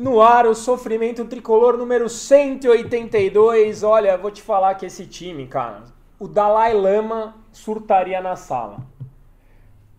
No ar, o sofrimento tricolor número 182. Olha, vou te falar que esse time, cara, o Dalai Lama surtaria na sala.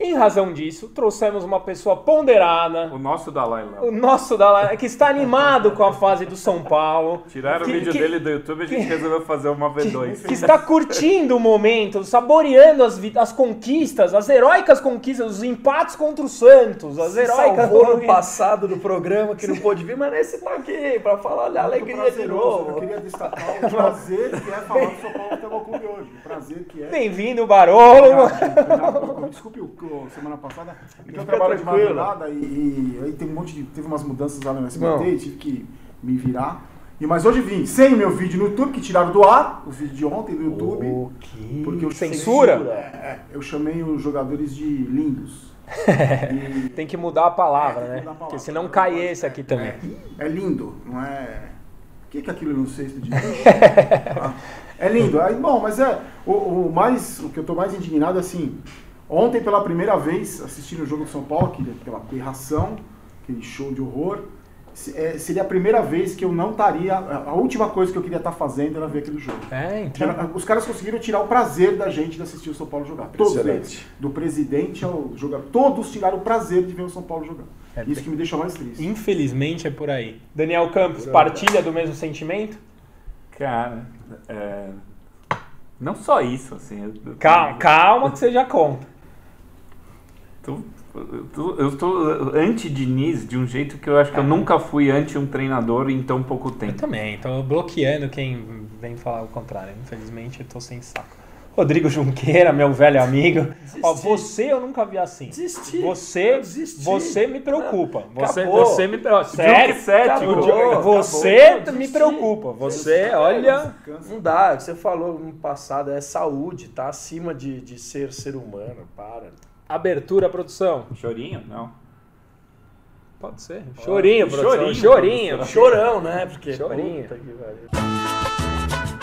Em razão disso, trouxemos uma pessoa ponderada. O nosso Dalai Lama. O nosso Dalai que está animado com a fase do São Paulo. Tiraram que, o vídeo que, dele do YouTube e a gente que, resolveu fazer uma V2. Que, está curtindo o momento, saboreando as, as conquistas, as heróicas conquistas, os empates contra o Santos, as heróicas. Salvou no passado do programa que não pôde vir, mas nesse tá aqui para falar da alegria de novo. Eu queria destacar o prazer que é falar do São Paulo Futebol Clube hoje. O prazer que é. Bem-vindo, Barolo. Desculpe o semana passada. Eu trabalho de madrugada e, e, aí tem um monte de. Teve umas mudanças lá no SBT e tive que me virar. E, mas hoje vim sem o meu vídeo no YouTube, que tiraram do ar, o vídeo de ontem no YouTube. O que? Porque eu Censura? É, eu chamei os jogadores de lindos. e... Tem que mudar a palavra, é, né? A palavra. Porque senão cai esse aqui também. É, é lindo, não é. O que, que aquilo não sei se diz? é lindo. Aí, bom, mas é. O, o, mais, o que eu tô mais indignado é assim. Ontem, pela primeira vez, assistindo o jogo do São Paulo, que, aquela aberração, aquele show de horror, é, seria a primeira vez que eu não estaria. A última coisa que eu queria estar fazendo era ver aquele jogo. É, então. Os caras conseguiram tirar o prazer da gente de assistir o São Paulo jogar. Todos eles. Do presidente ao jogador. Todos tiraram o prazer de ver o São Paulo jogar. É, Isso que me deixa mais triste. Infelizmente é por aí. Daniel Campos, partilha do mesmo sentimento? Cara, é... não só isso, assim. Calma, calma que você já conta. Tô, eu estou anti-Diniz de um jeito que eu acho que eu nunca fui anti um treinador em tão pouco tempo. Eu também, estou bloqueando quem vem falar o contrário. Infelizmente, eu estou sem saco. Rodrigo Junqueira, meu velho amigo. Ó, você eu nunca vi assim. Desisti. Você, você me preocupa. Você, você me preocupa. Sério, cético. Você acabou. me preocupa. Você, olha. Não dá. Você falou no passado, é saúde, tá acima de, de ser ser humano. Para. Abertura, produção. Chorinho? Não. Pode ser. Chorinho, produção. Chorinho. Chorinho. Chorão, né? Porque. Chorinho. Bom, os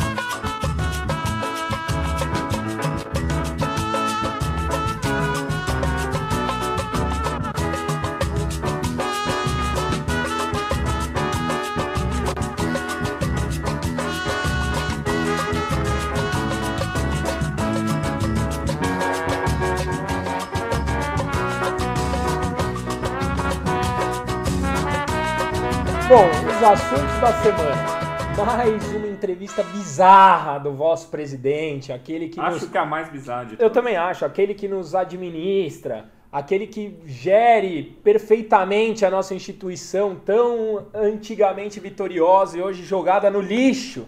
assuntos da semana. Mais uma entrevista bizarra do vosso presidente, aquele que Acho nos... que é a mais bizarra de Eu também acho, aquele que nos administra, aquele que gere perfeitamente a nossa instituição tão antigamente vitoriosa e hoje jogada no lixo.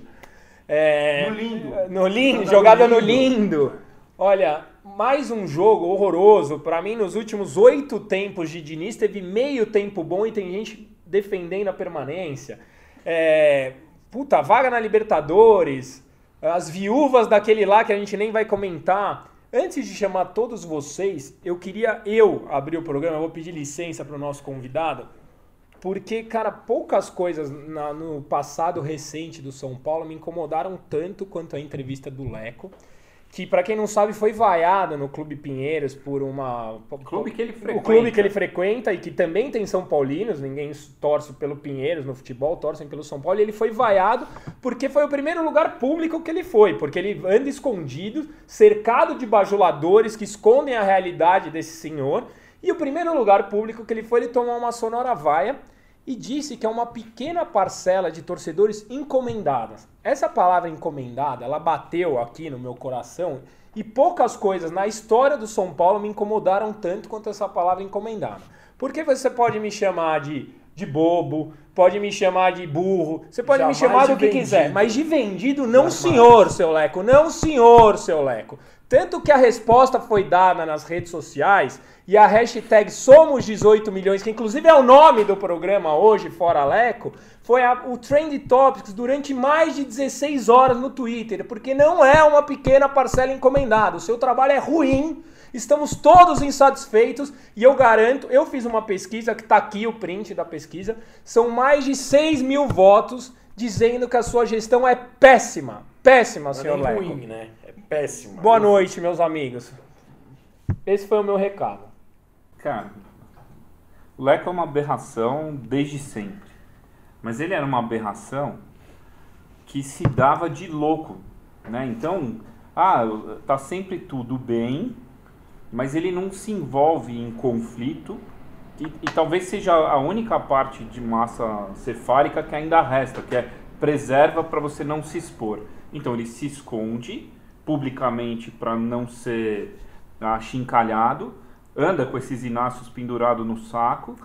É... No lindo. No lindo, jogada no lindo. no lindo. Olha, mais um jogo horroroso. Para mim, nos últimos oito tempos de Diniz, teve meio tempo bom e tem gente defendendo a permanência. É, puta, vaga na Libertadores, as viúvas daquele lá que a gente nem vai comentar. Antes de chamar todos vocês, eu queria eu abrir o programa, eu vou pedir licença para o nosso convidado, porque, cara, poucas coisas na, no passado recente do São Paulo me incomodaram tanto quanto a entrevista do Leco que para quem não sabe foi vaiado no Clube Pinheiros por uma o clube que ele frequenta. O clube que ele frequenta e que também tem São Paulinos, ninguém torce pelo Pinheiros no futebol, torcem pelo São Paulo, e ele foi vaiado porque foi o primeiro lugar público que ele foi, porque ele anda escondido, cercado de bajuladores que escondem a realidade desse senhor, e o primeiro lugar público que ele foi, ele tomou uma sonora vaia e disse que é uma pequena parcela de torcedores encomendadas. Essa palavra encomendada, ela bateu aqui no meu coração e poucas coisas na história do São Paulo me incomodaram tanto quanto essa palavra encomendada. Porque você pode me chamar de, de bobo, pode me chamar de burro, você pode Jamais me chamar do que vendido. quiser, mas de vendido não Jamais. senhor, seu Leco, não senhor, seu Leco. Tanto que a resposta foi dada nas redes sociais e a hashtag Somos 18 milhões, que inclusive é o nome do programa hoje, Fora Leco, foi a, o Trend Topics durante mais de 16 horas no Twitter, porque não é uma pequena parcela encomendada. O seu trabalho é ruim, estamos todos insatisfeitos e eu garanto, eu fiz uma pesquisa, que está aqui o print da pesquisa, são mais de 6 mil votos dizendo que a sua gestão é péssima. Péssima, senhor é Leco. ruim, né? É péssima. Boa noite, meus amigos. Esse foi o meu recado. Cara, o Leco é uma aberração desde sempre. mas ele era uma aberração que se dava de louco, né? Então, ah, tá sempre tudo bem, mas ele não se envolve em conflito e, e talvez seja a única parte de massa cefálica que ainda resta, que é preserva para você não se expor. Então ele se esconde publicamente para não ser achincalhado, anda com esses inácios pendurados no saco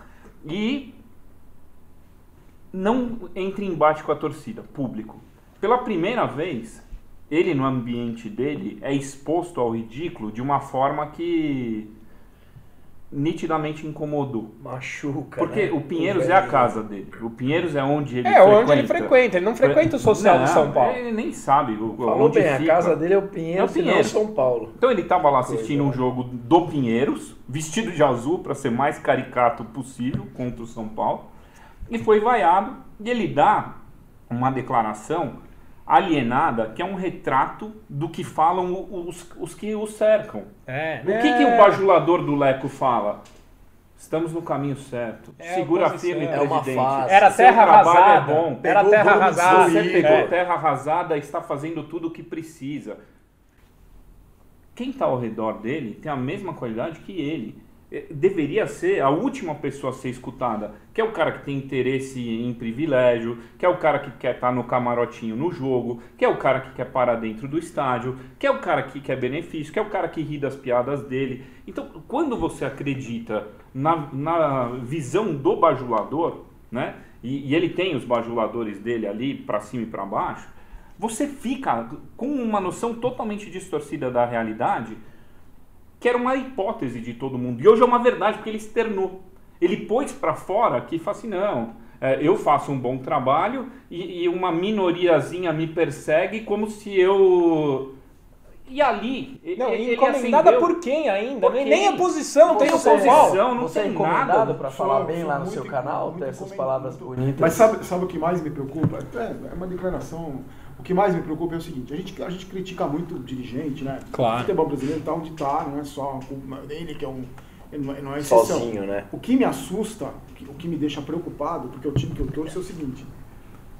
e não entra em embate com a torcida, público. Pela primeira vez, ele no ambiente dele é exposto ao ridículo de uma forma que nitidamente incomodou. Machuca. Porque né? o Pinheiros O é a casa dele. O Pinheiros é onde ele É, frequenta. onde ele frequenta. Ele não frequenta o social Não, do São Paulo. Ele nem sabe o- Falou onde bem, a fica. casa dele é o Pinheiros, É o não Pinheiros. São Paulo. Então ele estava lá assistindo Coisa, um jogo do Pinheiros, vestido de azul para ser mais caricato possível contra o São Paulo, e foi vaiado. E ele dá uma declaração alienada que é um retrato do que falam os, os que o cercam. É. O que, que o bajulador do Leco fala? Estamos no caminho certo. É a Segura oposição. firme, É presidente. Era terra trabalho arrasada. É bom. Era Pegou terra arrasada. Você pegou É. terra arrasada e está fazendo tudo o que precisa. Quem está ao redor dele tem a mesma qualidade que ele. Eh, Deveria ser a última pessoa a ser escutada, que é o cara que tem interesse em privilégio, que é o cara que quer estar no camarotinho no jogo, que é o cara que quer parar dentro do estádio, que é o cara que quer benefício, que é o cara que ri das piadas dele. Então, quando você acredita na, na visão do bajulador, né? E, e ele tem os bajuladores dele ali para cima e para baixo, você fica com uma noção totalmente distorcida da realidade, que era uma hipótese de todo mundo. E hoje é uma verdade, porque ele externou. Ele pôs para fora que fala assim, não, é, eu faço um bom trabalho e, e uma minoriazinha me persegue como se eu... E ali, Não, ele encomendada acendeu- por quem ainda? Por Nem- quem? Nem a posição tem o Você- São Paulo. Não, não você é tem encomendado nada. para falar bem lá no seu canal, ter essas palavras bonitas. Mas sabe, sabe o que mais me preocupa? É, é uma declaração. O que mais me preocupa é o seguinte: a gente, a gente critica muito o dirigente, né? Claro. O futebol brasileiro está onde está, não é só dele, que é um. Ele não é, não é exceção. Sozinho, né? O que me assusta, o que- me deixa preocupado, porque o time que eu torço é o seguinte: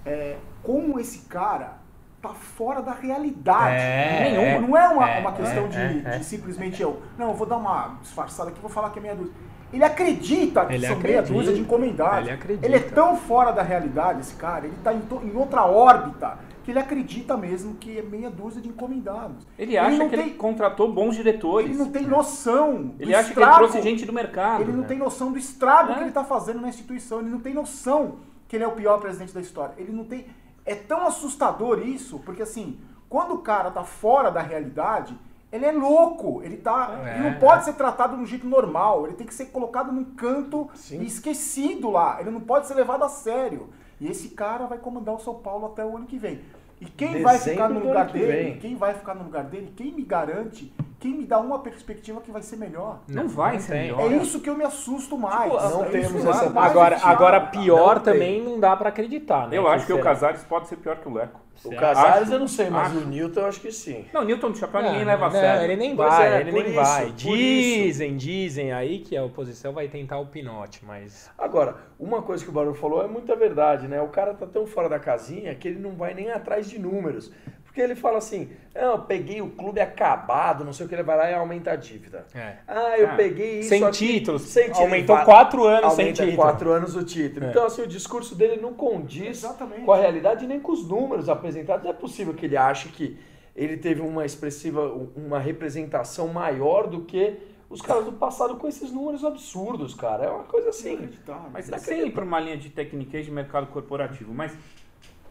é, como esse cara tá fora da realidade. É, Nenhuma. é, não é uma, é, uma questão é, de, é, de é. simplesmente eu. Não, eu vou dar uma disfarçada aqui, vou falar que é meia dúzia. Ele acredita que Ele são meia acredita. dúzia de encomendados. Ele acredita. Ele é tão fora da realidade, esse cara, ele tá em, em outra órbita, que ele acredita mesmo que é meia dúzia de encomendados. Ele acha não que tem, ele contratou bons diretores. ele não tem noção. do Ele acha que ele estrago. trouxe gente do mercado. Ele não tem noção do estrago É. que ele está fazendo na instituição. Ele não tem noção que ele é o pior presidente da história. Ele não tem. É tão assustador isso, porque assim, quando o cara tá fora da realidade, ele é louco. Ele tá. É, ele não pode ser tratado de um jeito normal. Ele tem que ser colocado num canto Sim. e esquecido lá. Ele não pode ser levado a sério. E esse cara vai comandar o São Paulo até o ano que vem. E quem Dezembro vai ficar no lugar dele? Quem vai ficar no lugar dele? Quem me garante? Quem me dá uma perspectiva que vai ser melhor? Não vai não ser tem. melhor. É isso que eu me assusto mais. Tipo, não É temos isso que essa- Agora, agora pior Não tem. também não dá pra acreditar, né? Eu acho que o será? Casares pode ser pior que o Leco. O Casares eu não sei, mas Acho. o Newton eu acho que sim. Não, Newton de Chapéu Não, ninguém leva a não, sério. Ele nem Pois vai, é, ele nem isso, vai. Dizem, dizem aí que a oposição vai tentar o pinote, mas. Agora, uma coisa que o Barulho falou é muita verdade, né? O cara tá tão fora da casinha que ele não vai nem atrás de números. Porque ele fala assim, "Ah, eu peguei o clube acabado, não sei o que, ele vai lá e aumenta a dívida. É. Ah, eu Ah, peguei isso Sem aqui- títulos. Sem título. Aumentou quatro anos sem título. quatro anos o título. É. Então, assim, o discurso dele não condiz Exatamente. com a realidade nem com os números apresentados. É possível que ele ache que ele teve uma expressiva, uma representação maior do que os caras do passado com esses números absurdos, cara. É uma coisa assim. Mas sem ir para uma linha de tecniquez de mercado corporativo. Mas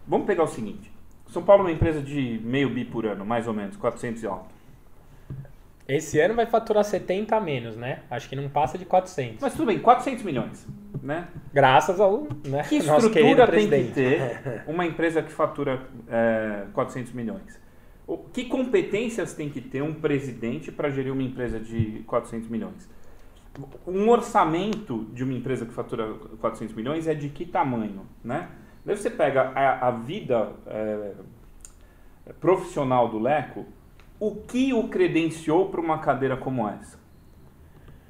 vamos pegar o seguinte. São Paulo é uma empresa de meio bi por ano, mais ou menos, 400 e alto. Esse ano vai faturar 70 a menos, né? Acho que não passa de 400. Mas tudo bem, 400 milhões, né? Graças ao né, Que estrutura tem que ter uma empresa que fatura é, 400 milhões? O- Que competências tem que ter um presidente para gerir uma empresa de 400 milhões? Um orçamento de uma empresa que fatura 400 milhões é de que tamanho, né? Daí você pega a, a vida é, profissional do Leco, o que o credenciou para uma cadeira como essa?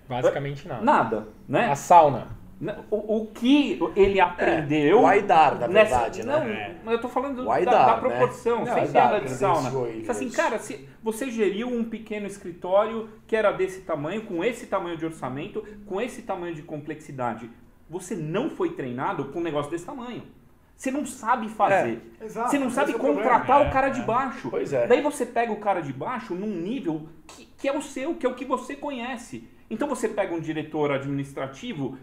Basicamente nada. Nada, né? A sauna. Não, O, o que ele aprendeu. o Aidar, na nessa- verdade, né? Não, É. mas eu tô falando O da- Aidar, da, né? proporção, Não, sem Aidar piada de sauna. ele, assim, cara, se você geriu um pequeno escritório que era desse tamanho, com esse tamanho de orçamento, com esse tamanho de complexidade, você não foi treinado com um negócio desse tamanho. Você não sabe fazer. Exato, você não esse sabe é o contratar É, o cara é. de baixo. Pois é. Daí você pega o cara de baixo num nível que, que é o seu, que é o que você conhece. Então você pega um diretor administrativo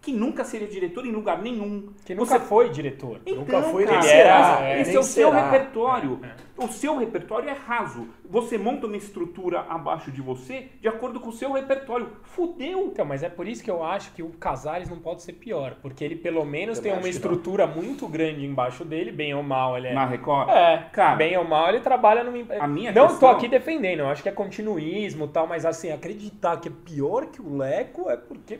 que nunca seria diretor em lugar nenhum. Que nunca Você- foi diretor. Então, Nunca foi, cara, será, mas é, esse nem é o seu será. repertório. O seu repertório é raso. Você monta uma estrutura abaixo de você de acordo com o seu repertório. Fudeu! Então, mas é por isso que eu acho que o Casares não pode ser pior, porque ele pelo menos Também tem uma estrutura muito grande embaixo dele, bem ou mal ele é. Na Record? É, Cara, bem ou mal ele trabalha numa. A minha Não questão- tô aqui defendendo, eu acho que é continuismo e tal, mas assim, acreditar que é pior que o Leco é porque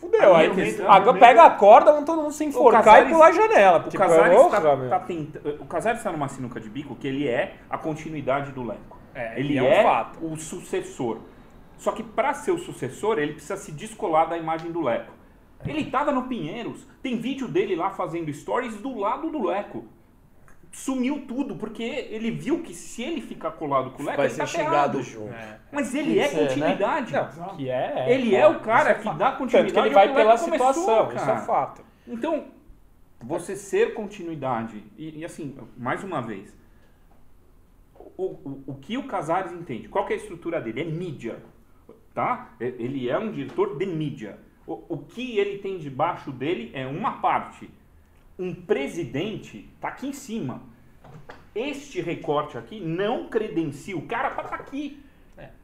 fudeu. Aí agora pega a corda, vão todo mundo se enforcar Casares- e pular a janela. O Porque, Casares porra, tá, tá tenta- o Casares está numa sinuca de bico que ele é a continuidade do Leco. É, ele é um é, fato. o sucessor. Só que para ser o sucessor, ele precisa se descolar da imagem do Leco. Ele estava no Pinheiros, tem vídeo dele lá fazendo stories do lado do Leco. Sumiu tudo, porque ele viu que se ele ficar colado com o Leco, Vai ele ser tá xingado junto. É. Mas ele é Isso é, né? continuidade. Não, que é. Ele é o cara isso que dá continuidade Tanto que ele vai pela começou, situação, isso é cara. fato. Então, você ser continuidade, e, e assim, mais uma vez, o, o, o que o Casares entende? Qual que é a estrutura dele? É mídia, tá? Ele é um diretor de mídia. O, o que ele tem debaixo dele é uma parte. Um presidente tá aqui em cima. Este recorte aqui não credencia o cara para estar aqui.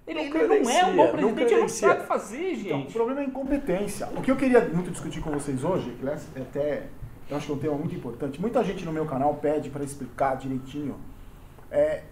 Ele, Não ele não é um bom não presidente, ele não sabe fazer, Então, o gente. problema é a incompetência. O que eu queria muito discutir com vocês hoje, que aliás, é até eu acho que é um tema muito importante. Muita gente no meu canal pede para explicar direitinho é,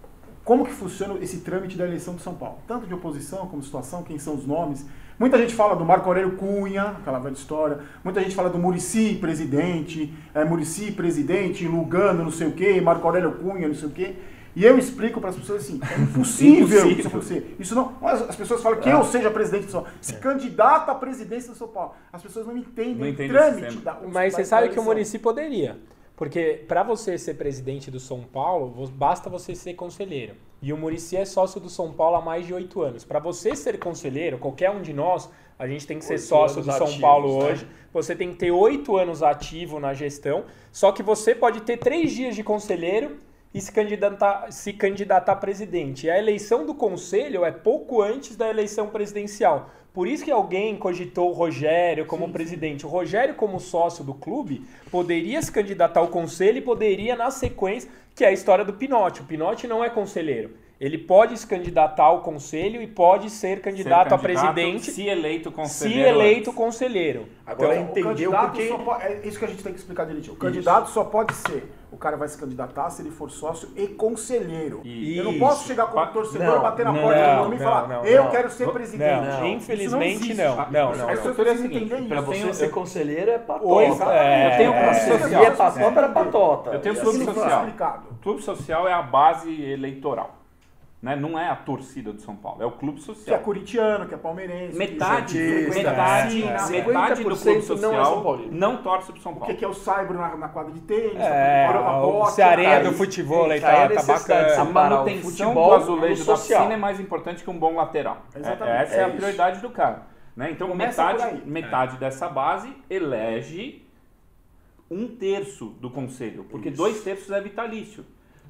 como que funciona esse trâmite da eleição de São Paulo. Tanto de oposição como situação, quem são os nomes. Muita gente fala do Marco Aurélio Cunha, aquela velha história. Muita gente fala do Murici presidente, é, Murici presidente, Lugano não sei o quê, Marco Aurélio Cunha não sei o quê. E eu explico para as pessoas assim, é impossível, Impossível. isso acontecer. Isso não, as as pessoas falam que eu seja presidente de São Paulo. Se candidata à presidência de São Paulo. As pessoas não entendem Não o entendem o trâmite da Mas da- você da sabe que o. Murici poderia. Porque para você ser presidente do São Paulo, basta você ser conselheiro. E o Murici é sócio do São Paulo há mais de oito anos. Para você ser conselheiro, qualquer um de nós, a gente tem que ser sócio do São ativos, Paulo né? hoje. Você tem que ter oito anos ativo na gestão. Só que você pode ter três dias de conselheiro e se candidatar, se candidatar a presidente. E a eleição do conselho é pouco antes da eleição presidencial. Por isso que alguém cogitou o Rogério como presidente. O Rogério, como sócio do clube, poderia se candidatar ao conselho e poderia, na sequência, que é a história do Pinote. O Pinote não é conselheiro. Ele pode se candidatar ao conselho e pode ser candidato, Ser a presidente Se eleito se conselheiro. eleito conselheiro. Agora Então, entendeu o candidato porque... só pode, é isso que a gente tem que explicar direitinho. O candidato só pode ser. O cara vai se candidatar se ele for sócio e conselheiro. Isso. Eu não posso chegar como torcedor, Não, bater na não, porta do nome e falar: não, Eu não. quero ser presidente. Não, Isso infelizmente não. Não, não, pessoas não. Seguinte, entender Pra isso. você tenho- ser eu- conselheiro é patota. É, Eu tenho um clube é, social. E é patota, era patota. Eu tenho clube Isso social. clube social é a base eleitoral. Né? Não é a torcida do São Paulo, é o clube Que é social. curitiano, que é palmeirense. Metade, que Santista, metade, é, é. metade do 50% clube não é social São Paulino. não torce pro São O que Paulo. que é o saibro na, na quadra de tênis? É, tá preocupado com a o Cearenha do futebol aí é tá, tá bacana. A manutenção futebol do azulejo da social. piscina é mais importante que um bom lateral. É- Exatamente. essa é, É a isso. prioridade do cara. Né? Então Começa metade, metade dessa base elege um terço do conselho, porque Isso. dois terços é vitalício.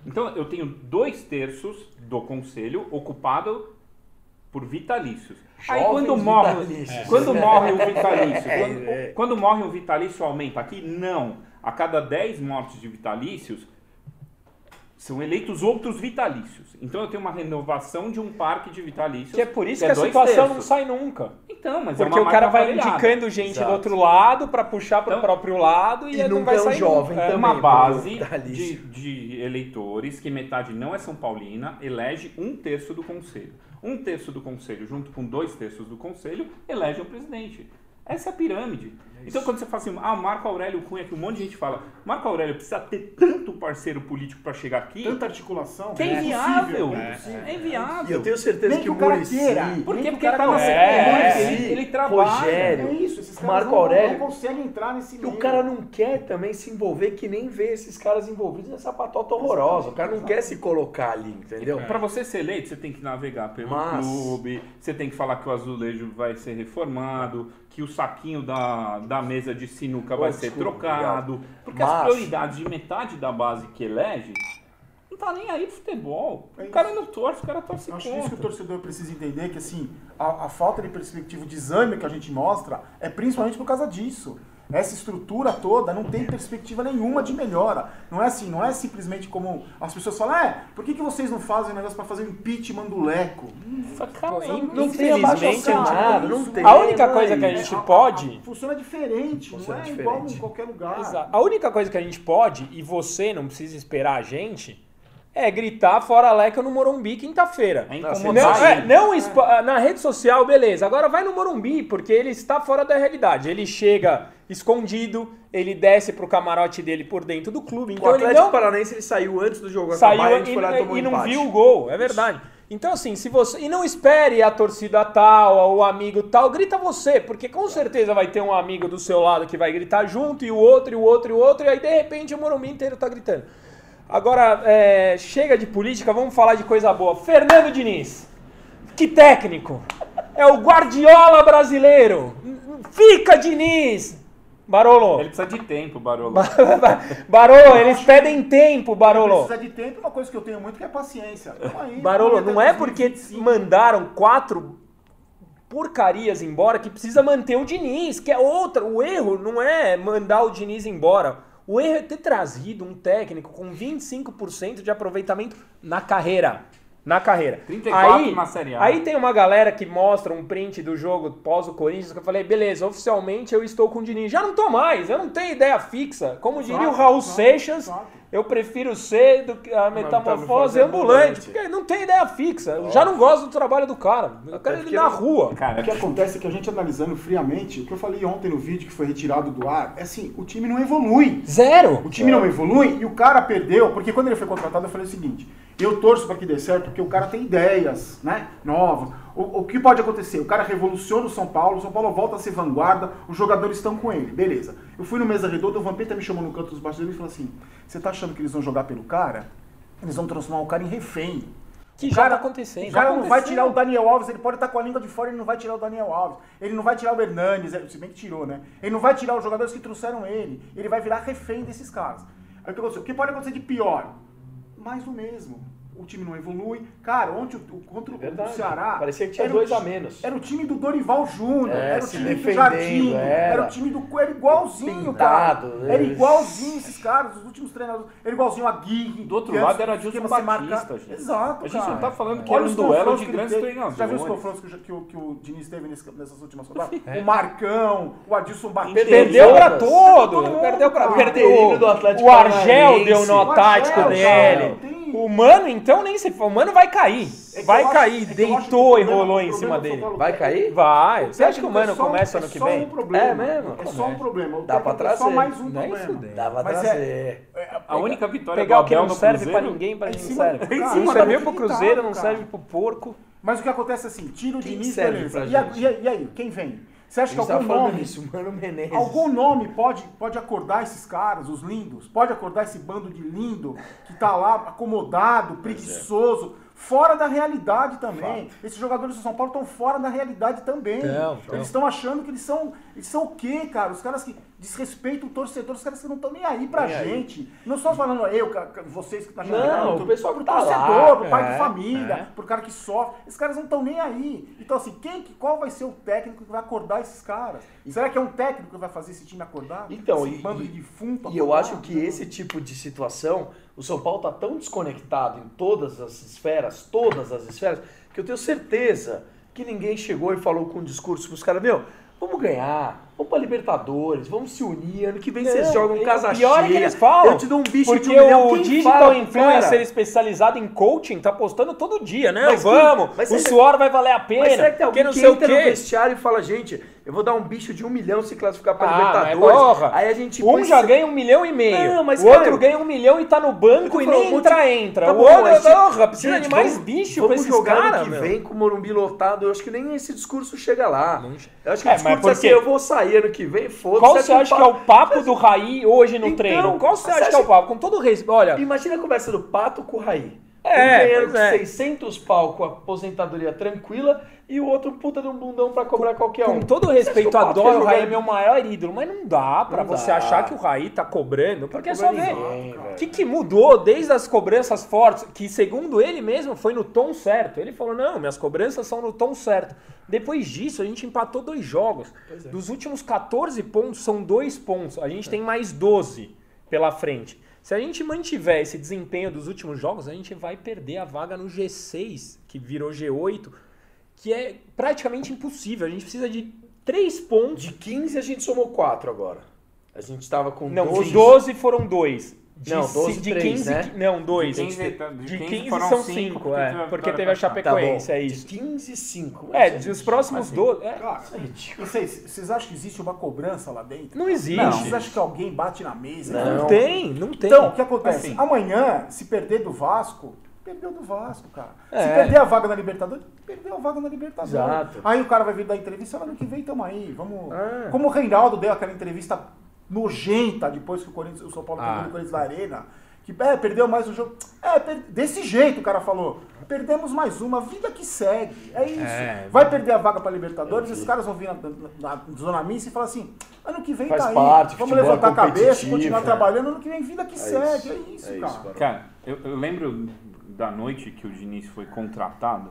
Então eu tenho dois terços do conselho ocupado por vitalícios. Aí Jovens quando morre, vitalícios. quando morre o vitalício, É, quando, é. quando morre um vitalício aumenta aqui? Não. A cada 10 mortes de vitalícios são eleitos outros vitalícios. Então eu tenho uma renovação de um parque de vitalícios. Que é por isso que a dois situação não terços. sai nunca. Então, mas é Porque uma o cara vai aparelhada. indicando gente Exato. do outro lado pra puxar pro Então- próprio lado e, E não vai é um sair jovem nunca. É. uma pro base de, de eleitores, que metade não é São Paulina, elege um terço do conselho. Um terço do conselho, junto com dois terços do conselho, elege o presidente. Essa é a pirâmide. Então quando você fala assim, ah, Marco Aurélio Cunha, que um monte de gente fala, Marco Aurélio precisa ter tanto parceiro político para chegar aqui, Tanta articulação. que é é inviável. impossível, É, impossível. inviável. E eu tenho certeza que que o queira. Por quê? Porque que ele o tá na. É, ele, ele, trabalha. Rogério, É isso, esses caras Marco não, Aurélio. não conseguem entrar nesse E meio. o cara não quer também se envolver que nem vê esses caras envolvidos nessa patota horrorosa. O cara não quer se colocar ali, entendeu? Para você ser eleito, você tem que navegar pelo Mas- clube, você tem que falar que o azulejo vai ser reformado, que o saquinho da, da mesa de sinuca Oh, vai ser desculpa, trocado. Porque Mas- as prioridades de metade da base que elege não tá nem aí pro futebol. É o cara não torce, o cara torce acho isso que o contra. torcedor precisa entender, que assim, a, a falta de perspectiva, o desânimo que a gente mostra, é principalmente por causa disso. Essa estrutura toda não tem perspectiva nenhuma de melhora. Não é assim, não é simplesmente como as pessoas falam, é, por que, que vocês não fazem um negócio para fazer um impeachment do Leco? In- Não tem Infelizmente, abaixo a gente- nada, não tem. A única é coisa que a gente pode- Funciona diferente, Funciona não é diferente. igual em qualquer lugar. Exato. A única coisa que a gente pode, e você não precisa esperar a gente, é gritar fora Leca no Morumbi quinta-feira. é Não, incomodar Não, é, ele. não espa- na rede social, beleza. Agora vai no Morumbi, porque ele está fora da realidade. Ele chega escondido, ele desce pro camarote dele por dentro do clube. O Então ele Atlético não Paranaense ele saiu antes do jogo saiu acabar, e, lá e não empate. viu o gol, é verdade. Então assim, se você e não espere a torcida tal, o amigo tal, grita você, porque com certeza vai ter um amigo do seu lado que vai gritar junto e o outro e o outro e o outro e aí de repente o Morumbi inteiro tá gritando. Agora, é, chega de política, vamos falar de coisa boa. Fernando Diniz, que técnico! É o Guardiola brasileiro! Fica, Diniz! Barolo! Ele precisa de tempo, Barolo. Barolo, eles pedem tempo, Barolo. Precisa de tempo, uma coisa que eu tenho muito que é paciência. Aí, Barolo, não é porque 2025. mandaram quatro porcarias embora que precisa manter o Diniz, que é outra. O erro não é mandar o Diniz embora. O erro é ter trazido um técnico com 25% de aproveitamento na carreira. Na carreira. 34 aí, na Série A. Aí tem uma galera que mostra um print do jogo pós o Corinthians que eu falei, beleza, oficialmente eu estou com o Diniz. Já não tô mais, eu não tenho ideia fixa. Como diria o Raul Seixas, exato. Eu prefiro ser do que a metamorfose metamorfose ambulante, ambulante. porque não tem ideia fixa. Eu já não gosto do trabalho do cara. Eu quero ele na rua. Cara, O que acontece é que a gente analisando friamente, o que eu falei ontem no vídeo que foi retirado do ar, é assim, o time não evolui. Zero. O time não evolui e o cara perdeu, porque quando ele foi contratado eu falei o seguinte, eu torço para que dê certo, porque o cara tem ideias, né, novas. O, o que pode acontecer? O cara revoluciona o São Paulo, o São Paulo volta a ser vanguarda, os jogadores estão com ele, beleza. Eu fui no Mesa Redonda, o Vampeta me chamou no canto dos bastidores e falou assim, você tá achando que eles vão jogar pelo cara? Eles vão transformar o cara em refém. Que O já cara- tá acontecendo. O cara Já não vai tirar o Daniel Alves, ele pode estar com a língua de fora, ele não vai tirar o Daniel Alves. Ele não vai tirar o Hernandes, é, se bem que tirou, né? Ele não vai tirar os jogadores que trouxeram ele. Ele vai virar refém desses caras. Aí o que aconteceu? O que pode acontecer de pior? Mais do mesmo. O time não evolui. Cara, ontem o, o- contra o- Verdade. o Ceará. Parecia que tinha o dois ti- a menos. Era o time do Dorival Júnior, É, era o time do Jardim, era. era o time do. Era igualzinho, Pintado, cara. Era igualzinho esses caras, os últimos treinadores. Era igualzinho a Guigui. Do outro lado era Adilson Batista, gente. Exato, A gente cara. não tá falando que era um os duelo confrontos de grandes teve. treinadores. Já viu os confrontos que, o- que, o, que o Diniz teve nesse- nessas últimas rodadas? É. O Marcão, o Adilson Batista. Perdeu pra todo. Todo mundo, Perdeu pra cara. perdeu. do Atlético O Argel deu nó O Argel, tático cara, dele. O Mano, então, nem se for. O Mano vai cair. É Vai cair. é acho Deitou e rolou em cima dele. Vai cair? Vai. Você acha que o é Mano um- começa é ano que só vem? Um problema. É mesmo? É só um problema. Dá pra técnico é só trazer. mais um Não é problema. Dá pra é- trazer. A única vitória Pegar o que não serve Cruzeiro, pra ninguém, pra é cima serve. Não serviu pro Cruzeiro, não serve pro porco. Mas o que acontece é assim, tira o Diniz, serve beleza. e aí, quem vem? Você acha que tá algum nome, isso, Mano Menezes. algum nome pode, pode acordar esses caras, os lindos? Pode acordar esse bando de lindo que tá lá acomodado, preguiçoso, fora da realidade também. Esses jogadores do São Paulo estão fora da realidade também. Tão. Eles estão achando que eles são, eles são o quê, cara? Os caras que desrespeitam o torcedor, os caras que não estão nem aí pra Nem aí. gente. Não estou falando eu, vocês que estão achando Não, que o pessoal pro tá lá. torcedor, pro pai É, de família, é. pro cara que sofre. Esses caras não estão nem aí. Então, assim, quem, que- qual vai ser o técnico que vai acordar esses caras? Será que é um técnico que vai fazer esse time acordar? Então, esse e- bando de defunto E eu acho que esse tipo de situação, o São Paulo tá tão desconectado em todas as esferas, todas as esferas, que eu tenho certeza que ninguém chegou e falou com um discurso pros caras, meu, vamos ganhar, vamos pra Libertadores, vamos se unir, ano que vem vocês Não, jogam e casa o pior cheia. é que eles falam. Eu te dou um bicho Porque de um milhão. o Quem digital fala influencer cara? especializado em coaching tá postando todo dia, né? Mas Vamos, mas o suor vai valer a pena. Mas será que tem alguém não que sei o entra no quê. vestiário e fala, gente, eu vou dar um bicho de um milhão se classificar pra Ah, Libertadores. porra. Aí a gente Um já se- ganha um milhão e meio. Não, mas, o cara, outro ganha um milhão e tá no banco e nem um entra, monte- entra. Tá o bom, outro, mas, porra, precisa gente, de mais vamos- bicho pra vamos esses jogar ano caras, que meu. vem com o Morumbi lotado. Eu acho que nem esse discurso chega lá. Não- Eu acho que É, o mas discurso é assim, quê? eu vou sair ano que vem, foda-se. Qual você acha que é o papo do Raí hoje no Então, treino? Qual você acha que é o papo? Com todo respeito, olha, Imagina a conversa do Pato com o Raí. É, um ganhando é. 600 pau com a aposentadoria tranquila e o outro puta de um bundão pra cobrar qualquer um. com todo respeito, o Pato adoro o jogar Raí, é meu maior ídolo, mas não dá pra Não você dá. achar que o Raí tá cobrando, porque é só ver. O que, que mudou desde as cobranças fortes, que segundo ele mesmo foi no tom certo. Ele falou: não, minhas cobranças são no tom certo. Depois disso, a gente empatou dois jogos. É. Dos últimos 14 pontos, são dois pontos. A gente tem mais 12 pela frente. Se a gente mantiver esse desempenho dos últimos jogos, a gente vai perder a vaga no G6, que virou G8, que é praticamente impossível. A gente precisa de três pontos. De 15 a gente somou 4 agora. A gente tava com Não, 12. de 12 foram dois. De, Não, ci- 12 de três, 15, né? Não, dois. De 15, de de 15, 15 foram são cinco, 5, porque é, porque vitória teve a. Tá. Chapecoense, é De isso. 15, 5. É, dos próximos Assim, 12. é, Cara, Isso é ridículo. e vocês, vocês acham que existe uma cobrança lá dentro? não existe. Não. Vocês acham que alguém bate na mesa? Não. Não tem, não tem. Então, o que acontece? Assim. Amanhã, se perder do Vasco, perdeu do Vasco, cara. Se É. perder a vaga na Libertadores, perdeu a vaga na Libertadores. Exato. Aí o cara vai vir dar entrevista, ano que vem tamo aí, vamos... É. Como o Reinaldo deu aquela entrevista nojenta depois que o, Corinthians, o São Paulo perdeu Ah. o Corinthians da Arena, que é, perdeu mais um jogo. É, per- desse jeito o cara falou. Perdemos mais uma, vida que segue. É isso. É, vai perder a vaga pra Libertadores, esses caras vão vir na, na- na zona mista e falar assim: ano que vem Faz tá aí. parte, vamos futebol é levantar a cabeça, continuar é. trabalhando, ano que vem vida que É segue. isso, é isso, é cara. isso. Cara, eu, eu lembro da noite que o Diniz foi contratado.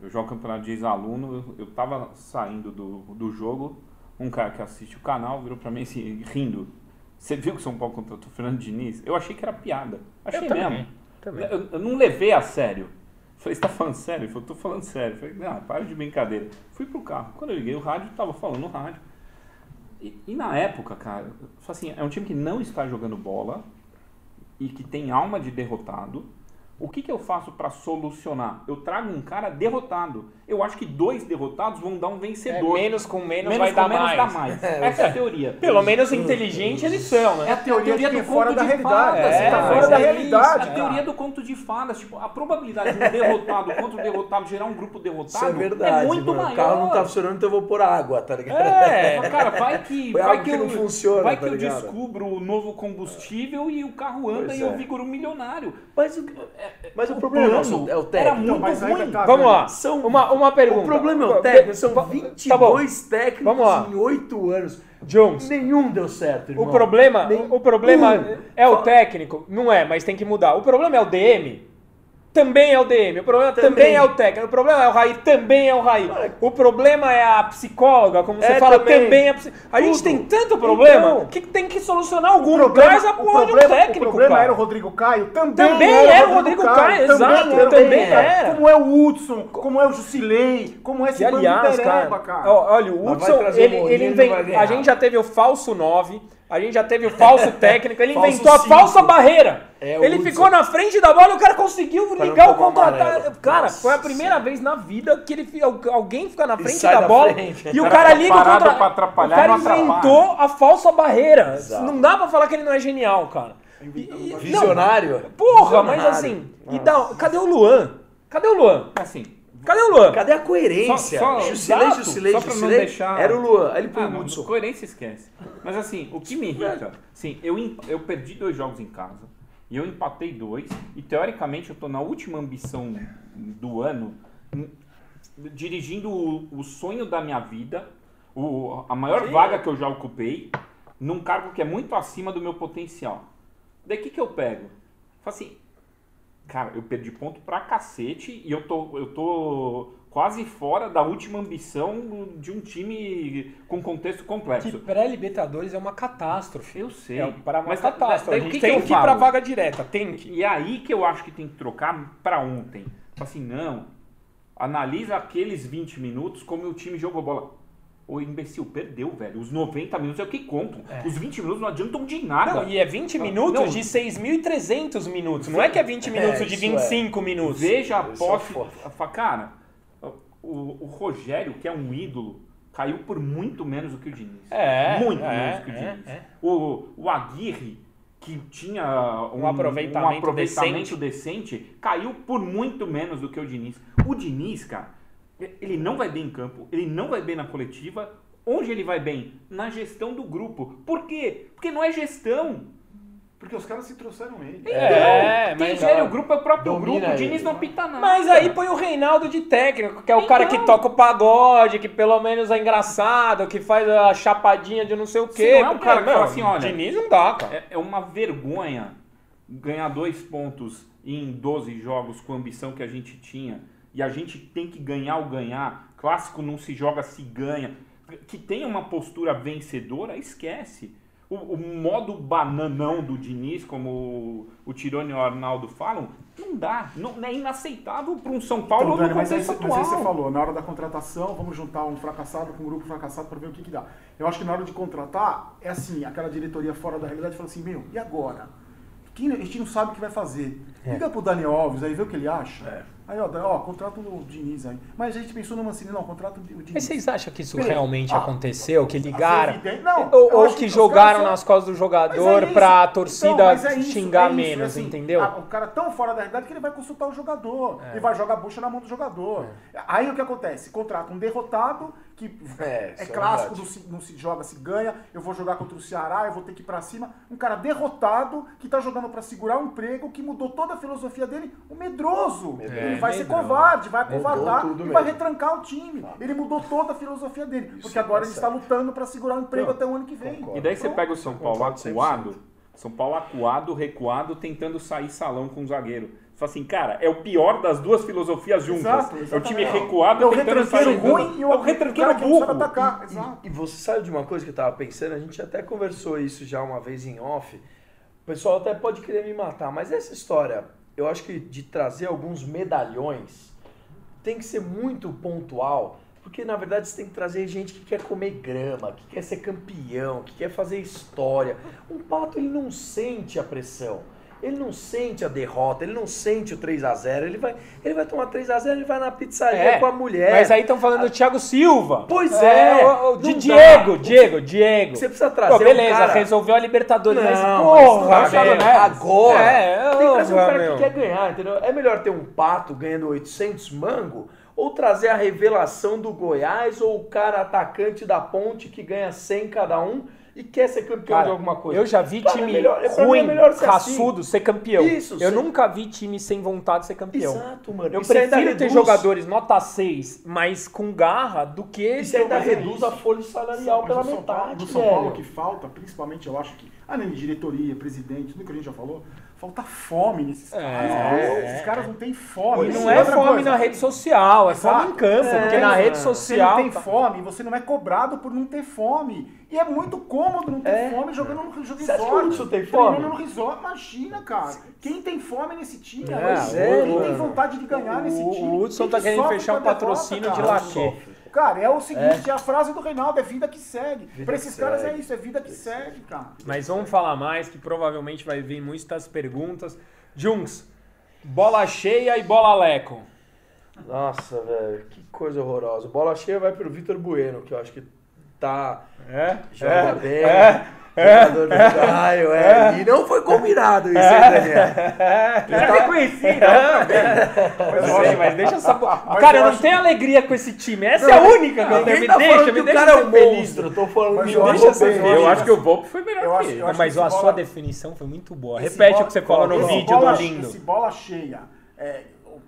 Eu jogo campeonato de ex-aluno, eu, eu tava saindo do, do jogo, um cara que assiste o canal virou pra mim assim, rindo. Você viu que o São Paulo contratou o Fernando Diniz? Eu achei que era piada. Achei Eu também, mesmo. também. Eu, eu não levei a sério. Falei, você tá falando sério? Ele falou, tô falando sério. Falei, não, para de brincadeira. Fui pro carro. Quando eu liguei o rádio, tava falando no rádio. E, e na época, cara, eu assim, é um time que não está jogando bola e que tem alma de derrotado. O que, que eu faço para solucionar? Eu trago um cara derrotado. Eu acho que dois derrotados vão dar um É, vencedor. menos com menos, Menos vai com dar menos mais. dá mais. Essa é a teoria. Pelo menos inteligente eles são, né? É a teoria, é do fora conto da de realidade. fadas, tá é, fora mas da é realidade. A teoria do conto de fadas, tipo, a probabilidade de um derrotado contra o derrotado gerar um grupo derrotado Isso é verdade. é muito mano. maior. O carro não tá funcionando, então eu vou pôr água, tá ligado? É, Mas, cara, vai que, Foi vai que, eu, não funciona, vai tá que eu descubro o novo combustível e o carro anda Pois e eu é. vigoro um milionário. Mas, o, mas o, o problema é o era técnico. muito mas aí ruim. tá- Vamos lá. São- uma, uma pergunta. O problema é o técnico, são tá 22 bom. técnicos Vamos lá. em 8 anos. Jones, Nenhum deu certo, irmão. o problema, o problema é o técnico? Não é, mas tem que mudar. O problema é o DM? Também é o DM. O problema também, Também. é o técnico. O problema é o Raí? Também é o Raí. O problema é a psicóloga, como você É, fala, também. também, é a psi... A gente tem tanto problema Então. que tem que solucionar algum. O problema, Traz a o porra de um problema, técnico, o problema cara. era o Rodrigo Caio, também, Também era o Rodrigo Caio, exato, também era. Como é o Hudson, como é o Jusilei, como é esse E bando de aliás, pereba, cara, ó, olha, o Hudson, ele, ele invent... a gente já teve o falso 9, a gente já teve o falso técnico, ele Falso inventou a cinco. falsa barreira. É, ele Hudson. ficou na frente da bola e o cara conseguiu Pra ligar o contra-ataque. Cara, Nossa foi a primeira vez na vida que ele alguém fica na frente da da bola frente. e o cara cara liga o contra O cara inventou a falsa barreira. Exato. Não dá pra falar que ele não é genial, cara. E- e- não, Visionário. Porra, mas Visionário. assim, e dá- cadê o Luan? Cadê o Luan? Assim, Cadê o Luan? Cadê a coerência? Só- só- Jusilei, exato, Jusilei, só pra não Jusilei. deixar- Era o Luan. Aí ele põe Ah, o não, Hudson. coerência esquece. Mas assim, o que me irrita, sim, eu, eu perdi dois jogos em casa e eu empatei dois e teoricamente eu tô na última ambição do ano hum, dirigindo o, o sonho da minha vida, o, a maior vaga que eu já ocupei, num cargo que é muito acima do meu potencial. Daí o que, que eu pego? Falo assim, cara, eu perdi ponto pra cacete e eu tô, eu tô quase fora da última ambição de um time com contexto Que complexo. pré-Libertadores é uma catástrofe. Eu sei. É para uma Mas catástrofe. o gente que que tem eu que ir pra falo? vaga direta, tem que. E aí que eu acho que tem que trocar pra ontem. Fala assim, não, analisa aqueles 20 minutos como o time jogou bola. Ô imbecil, perdeu, velho. Os 90 minutos é o que contam. Os 20 minutos não adiantam de nada. Não, e é 20 minutos Não. de 6.300 minutos. Não é que é 20 minutos É, de isso é. 25 minutos. Veja a é posse. Cara, o, o Rogério, que é um ídolo, caiu por muito menos do que o Diniz. É, Muito é, menos do que o é, Diniz. é. O, o Aguirre, que tinha um, Um aproveitamento um aproveitamento decente, caiu por muito menos do que o Diniz. O Diniz, cara, ele não vai bem em campo, ele não vai bem na coletiva. Onde ele vai bem? Na gestão do grupo. Por quê? Porque não é gestão. Porque os caras se trouxeram ele. É, Quem mas- gera o grupo é o próprio grupo. O Diniz ele. não apita nada. Mas aí põe o Reinaldo de técnico, que é o cara que Então. toca o pagode, que pelo menos é engraçado, que faz a chapadinha de não sei o quê. não é um cara que meu, fala assim, olha, Diniz não dá, cara. É, é uma vergonha ganhar dois pontos em 12 jogos com a ambição que a gente tinha. E a gente tem que ganhar ou ganhar. Clássico não se joga, se ganha. Que tenha uma postura vencedora, esquece. O, o modo bananão do Diniz, como o, o Tirone e o Arnaldo falam, não dá. Não, é inaceitável para um São Paulo Então, no Dani, mas aí, contexto mas aí você atual. falou, na hora da contratação, vamos juntar um fracassado com um grupo fracassado para ver o que, que dá. Eu acho que na hora de contratar, é assim, aquela diretoria fora da realidade fala assim, meu, e agora? Quem- a gente não sabe o que vai fazer. Liga pro Daniel Alves aí, vê o que ele acha. Aí, ó, ó, contrata o Diniz aí. Mas a gente pensou no Mancini, não, contrata o Diniz. Mas vocês acham que isso realmente Ah, aconteceu? Que a ligaram? evidente- Não, ou ou que os jogaram são- nas costas do jogador é pra Então, torcida mas é isso, xingar é isso, menos, assim, entendeu? a- o cara é tão fora da realidade que ele vai consultar o jogador. É. E vai jogar a bucha na mão do jogador. Aí o que acontece? Contrata um derrotado, que É, é, é clássico, verdade. não se, joga, se ganha. Eu vou jogar contra o Ceará, eu vou ter que ir pra cima. Um cara derrotado, que tá jogando pra segurar um emprego, que mudou toda a filosofia dele. O medroso. Medroso. Ele vai ser medroso. covarde, vai acovardar e vai retrancar o time. Ele mudou toda a filosofia dele. Isso porque agora tá ele está lutando pra segurar o emprego Não, até o ano que vem. concordo. E daí você pega o São Paulo concordo 100%. acuado, São Paulo acuado, recuado, tentando sair salão com o zagueiro. Fala assim, cara, é o pior das duas filosofias juntas. Exato, é o time recuado É o retranqueiro ruim e o, é o retranqueiro burro. atacar. E-. E, você sabe de uma coisa que eu tava pensando? A gente até conversou isso já uma vez em off. O pessoal até pode querer me matar, mas essa história, eu acho que de trazer alguns medalhões tem que ser muito pontual, porque na verdade você tem que trazer gente que quer comer grama, que quer ser campeão, que quer fazer história. Um pato ele não sente a pressão. Ele não sente a derrota, ele não sente o 3 a 0 ele vai, ele vai tomar 3 a 0 ele vai na pizzaria É, com a mulher. Mas aí estão falando do Thiago Silva. Pois é, o, o- de Diego, dá. Diego, Diego. Você precisa trazer Pô, beleza, um cara... resolveu a Libertadores, mas Não, porra, mas. Thiago Neves, agora É, tem que trazer um cara meu. que quer ganhar, entendeu? É melhor ter um pato ganhando 800 mango ou trazer a revelação do Goiás ou o cara atacante da ponte que ganha 100 cada um e quer ser campeão Cara, de alguma coisa. Eu já vi Cara, é time melhor- é mim ruim, é melhor ser raçudo, ser campeão. Isso, eu ser- nunca vi time sem vontade de ser campeão. Exato, mano. Eu E ainda prefiro ter reduz- jogadores nota 6, mas com garra, do que... E você ainda é reduz isso. a folha salarial Mas pela no São Paulo- metade, No São Paulo, o que falta, principalmente, eu acho que, além de diretoria, presidente, tudo que a gente já falou, falta fome nesses É, caras. é. Esses caras não têm fome. E Isso não é fome coisa. na rede social, é Exato. fome em campo, É, porque na rede mano. Você não social... tem tá- fome, você não é cobrado por não ter fome. E é muito cômodo não ter É. fome jogando no resort. Você acha que o Hudson tem fome? Treinando no resort, imagina, cara. Quem tem fome nesse time? É, Pois é, Quem tem vontade de ganhar nesse O- time? o Hudson tá que querendo fechar um a derrota, patrocínio de laque. Cara, é o seguinte, é. a frase do Reinaldo, é vida que segue. Vida pra que esses caras segue. é isso, é vida que segue, cara. Mas vamos falar mais, que provavelmente vai vir muitas perguntas. Jungs, bola cheia e bola leco. Nossa, velho, que coisa horrorosa. Bola cheia vai pro Vitor Bueno, que eu acho que tá É? Joga bem. É? Jogador do Caio, é. E não foi combinado isso, hein, Daniel? Já reconheci, mas, olha, mas deixa essa. Cara, eu não tenho alegria com esse time. Essa é a única que eu tenho. Ninguém Me tá deixa, falando me deixa cara é ser um feliz. monstro. Eu tô falando Mas que eu acho bem. assim, Eu acho que o Volpe foi melhor Eu que ele. eu Não, mas que a sua definição foi muito boa. Repete bola- o que você falou no vídeo do lindo. Esse bola cheia, é,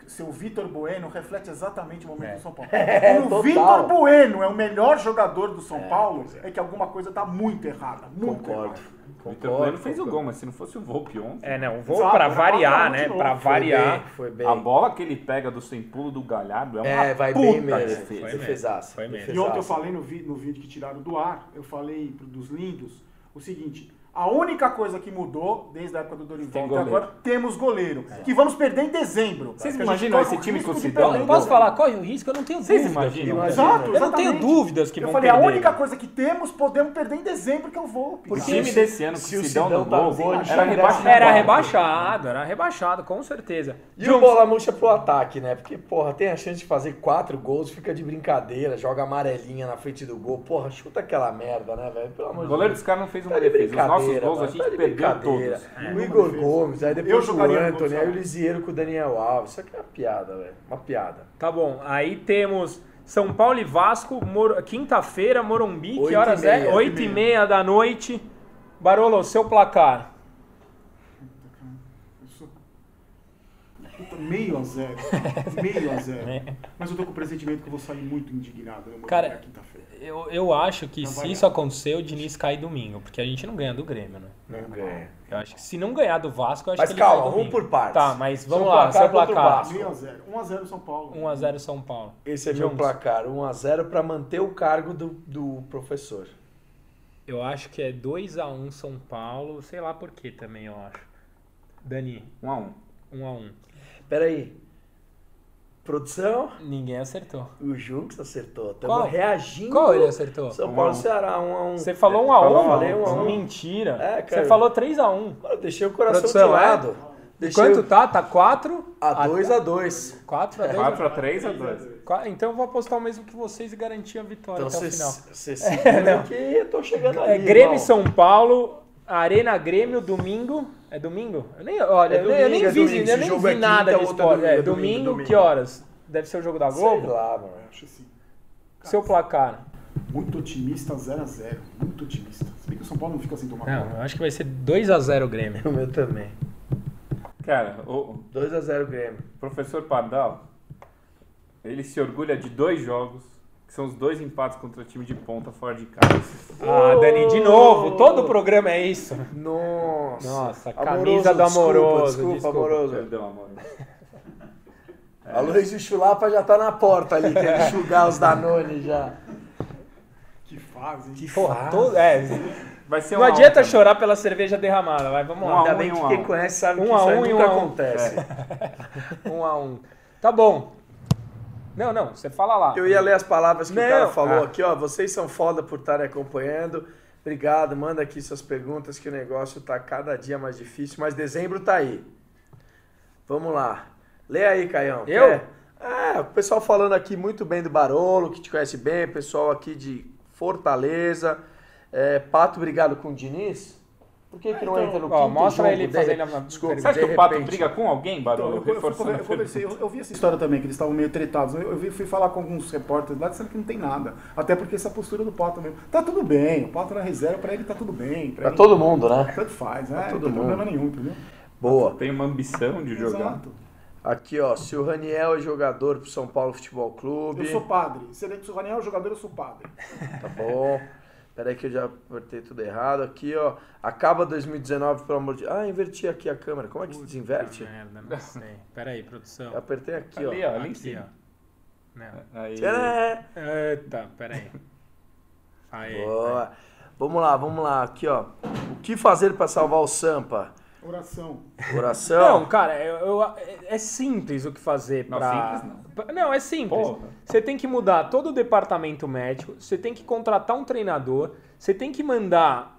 seu Vitor Bueno reflete exatamente o momento É. do São Paulo. É, Quando total. o Vitor Bueno é o melhor jogador do São Paulo, é. que alguma coisa tá muito errada. Muito Concordo. errada. O Vitor Bueno fez o gol, mas se não fosse o Volpe ontem... É, não, Exato, pra era variar, né? novo. Pra Foi variar. bem, foi bem. A bola que ele pega do sem pulo do Galhardo é uma É, vai puta bem mesmo. defesa. Foi. Defesaça. Foi mesmo. E ontem eu falei no, vi- no vídeo que tiraram do ar, eu falei dos lindos o seguinte: A única coisa que mudou desde a época do Dorival Tem até goleiro. agora, temos goleiro. Que vamos perder em dezembro. Vocês a imaginam esse o time com o Sidão? Posso falar? Corre o risco? Eu não tenho Vocês dúvidas. imaginam? que- Exato, Eu não tenho exatamente. dúvidas que Eu vão falei, a perder. única coisa que temos, podemos perder em dezembro, que é o Volpe. O Porque time se- desse ano, se que o Sidão no tá gol, gol, ele era rebaixado. Era rebaixado, era rebaixado, com certeza. E o bola murcha pro ataque, né? Porque, porra, tem a chance de fazer quatro gols, fica de brincadeira, joga amarelinha na frente do gol. Porra, chuta aquela merda, né, velho? Pelo amor O de goleiro Deus. dos caras não fez uma Tá de defesa. Os nossos gols a mano, gente tá de perdeu brincadeira. todos. O Igor Gomes, aí Eu depois o Anthony, aí o. Lisieiro com o Daniel Alves. Isso aqui é uma piada, velho. Uma piada. Tá bom, aí temos São Paulo e Vasco, Mor- quinta-feira, Morumbi, Oito que e horas meia. é? 8 e meia da noite. Barolo, seu placar. Eu sou- Puta, meio a zero. meio a zero. Mas eu tô com o pressentimento que eu vou sair muito indignado né, Cara, na quinta-feira. Eu, eu acho que Não se isso acontecer, o Diniz cai domingo, porque a gente não ganha do Grêmio, né? Não ganha. Eu acho que se não ganhar do Vasco, eu acho Mas que ele calma, vamos por partes. Tá, mas vamos Seu lá, placar seu o placar. Vasco. Meio a zero. 1 a 0 São Paulo. 1x0 São Paulo. Esse é meu Jones. placar, 1x0 pra manter o cargo do, do professor. Eu acho que é 2x1 São Paulo, sei lá por que também, eu acho. Dani, 1 a 1 1x1. Peraí. Produção? Ninguém acertou. O Junks acertou. Qual? Estamos reagindo. Qual ele acertou? São Um a Paulo um. e Ceará, 1x1. Você falou 1x1? Falou, falei 1 a 1. Mentira. É, cara. Você falou 3x1. Eu deixei o coração Produção, de é? lado. Deixei Quanto o- tá? Tá 4? A 2x2. 4 a 2? 4 a 3 a 2 Então eu vou apostar o mesmo que vocês e garantir a vitória Então até o você final. você segura que eu tô chegando ali. É Grêmio e irmão. São Paulo, Arena Grêmio, domingo. É domingo? Eu nem, olha, É eu nem- eu nem domingo, é vi, domingo. eu nem vi é nada quinta, de é esporte. domingo, É, é domingo, domingo, domingo. que horas? Deve ser o jogo da Sei Globo? lá, mano. Acho assim. Seu placar. Muito otimista, 0 a 0 Muito otimista. Se bem que o São Paulo não fica sem tomar Não, gol. eu acho que vai ser 2x0 o Grêmio. O meu também. Cara, o 2x0 Grêmio. professor Pardal, ele se orgulha de dois jogos, são os dois empates contra o time de ponta fora de casa. Ah, Dani, de novo. Todo o programa é isso. Nossa. Nossa, Amoroso, camisa do amoroso. Desculpa, desculpa. amoroso. Perdão, amor. A Luiz Chulapa já tá na porta ali, quer enxugar os Danone já. Que fase, hein? Que Porra, fase. todo, é, Vai ser não um um adianta também. chorar pela cerveja derramada, vai, vamos Um lá. Ainda um bem que um quem um. conhece sabe Um que a isso um nunca um um. acontece. Um a um. Tá bom. Não, não, você fala lá. Eu ia ler as palavras que Não. o cara falou Ah. aqui, ó. Vocês são foda por estarem acompanhando. Obrigado, manda aqui suas perguntas que o negócio tá cada dia mais difícil, mas dezembro tá aí. Vamos lá. Lê aí, Caião. Eu? Quer? É, o pessoal falando aqui muito bem do Barolo, que te conhece bem, pessoal aqui de Fortaleza. É, Pato, obrigado com o Diniz. Por que, que não entra no Ó, quinto mostra jogo ele dele? fazendo a- Desculpa, Você acha de que o Pato repente. briga com alguém, Então, Barolo? eu, eu, a eu conversei, eu, eu vi essa história também, que eles estavam meio tretados. Eu, eu vi- fui falar com alguns repórteres lá dizendo que não tem nada. Até porque essa postura do Pato mesmo. Tá tudo bem, o Pato na reserva, pra ele tá tudo bem. Pra Pra ele, todo mundo, né? Tanto faz, né? todo não tem mundo. problema nenhum, entendeu? Boa. Tem uma ambição de jogar. Exato. Aqui, ó, se o Raniel é jogador pro São Paulo Futebol Clube. Eu sou padre. Se ele- se o Raniel é jogador, eu sou padre. Tá bom. Peraí que eu já apertei tudo errado. Aqui, ó. Acaba 2019, pelo amor de... Ah, inverti aqui a câmera. Como é que se desinverte? Merda, não sei. Pera aí, produção. Eu apertei aqui, Ali, ó. ó, ali em Aqui, cima. ó. Não. Aí, É. Eita, pera aí. Aí. Boa. Vamos lá, vamos lá. Aqui, ó. O que fazer pra salvar o Sampa? Oração. Oração? Não, cara, eu- eu- é- simples o que fazer Não, pra... simples pra- Não, é simples. Porra. Você tem que mudar todo o departamento médico, você tem que contratar um treinador, você tem que mandar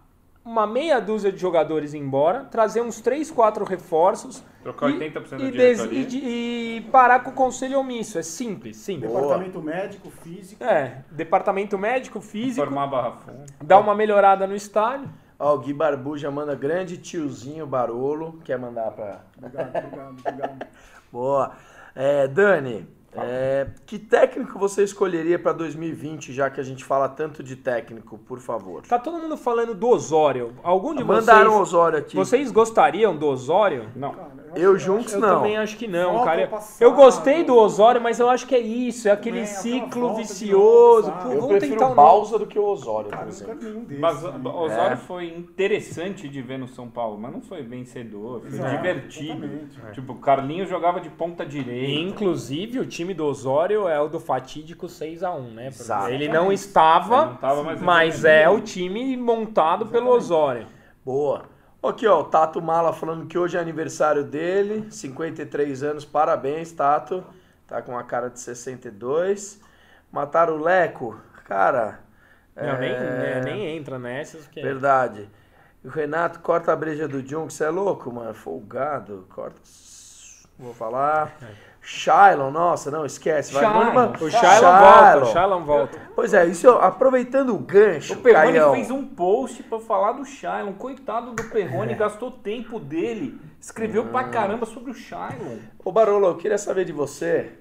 uma meia dúzia de jogadores embora, trazer uns 3, 4 reforços Trocar e, 80% da e, des- e de- e parar com o conselho omisso. É simples, simples. Boa. Departamento médico, físico. É, departamento médico, físico, Formar a Barra Funda. dá uma melhorada no estádio. Ó, o Gui Barbuja manda grande tiozinho Barolo. Quer mandar pra... Obrigado, obrigado, obrigado. Boa. É, Dani, é, que técnico você escolheria pra 2020, já que a gente fala tanto de técnico, por favor? Tá todo mundo falando do Osório. Algum de Mandaram o vocês... Osório aqui. Vocês gostariam do Osório? Não. Cara, Eu acho- juntos Eu não. também acho que não, Volta cara. passado. Eu gostei do Osório, mas eu acho que é isso, é aquele ciclo vicioso. Pô? Eu vamos prefiro tentar o. Balsa do que o Osório, Cara, por não exemplo. Mas né? o Osório É. foi interessante de ver no São Paulo, mas não foi vencedor, foi Exato, divertido. exatamente. Tipo, o Carlinhos jogava de ponta direita. Inclusive, o time do Osório é o do fatídico 6x1, né? Exato. Ele não estava, Ele não tava, mas mas é o time montado pelo Osório. Boa. Aqui, ó, o Tato Mala falando que hoje é aniversário dele, 53 anos, parabéns, Tato. Tá com a cara de 62. Mataram o Leco, cara. Não, é, nem, nem entra nessas. Porque... Verdade. O Renato corta a breja do Jung, você é louco, mano? Folgado, corta. Vou falar. Shylon, nossa, não, esquece. Vai, Shylon, manda- O Shailon volta, o Shailon volta. Pois é, isso aproveitando o gancho, O Perrone Caião. fez um post pra falar do Shailon. Coitado do Perrone, gastou tempo dele. Escreveu pra caramba sobre o Shailon. Ô Barolo, eu queria saber de você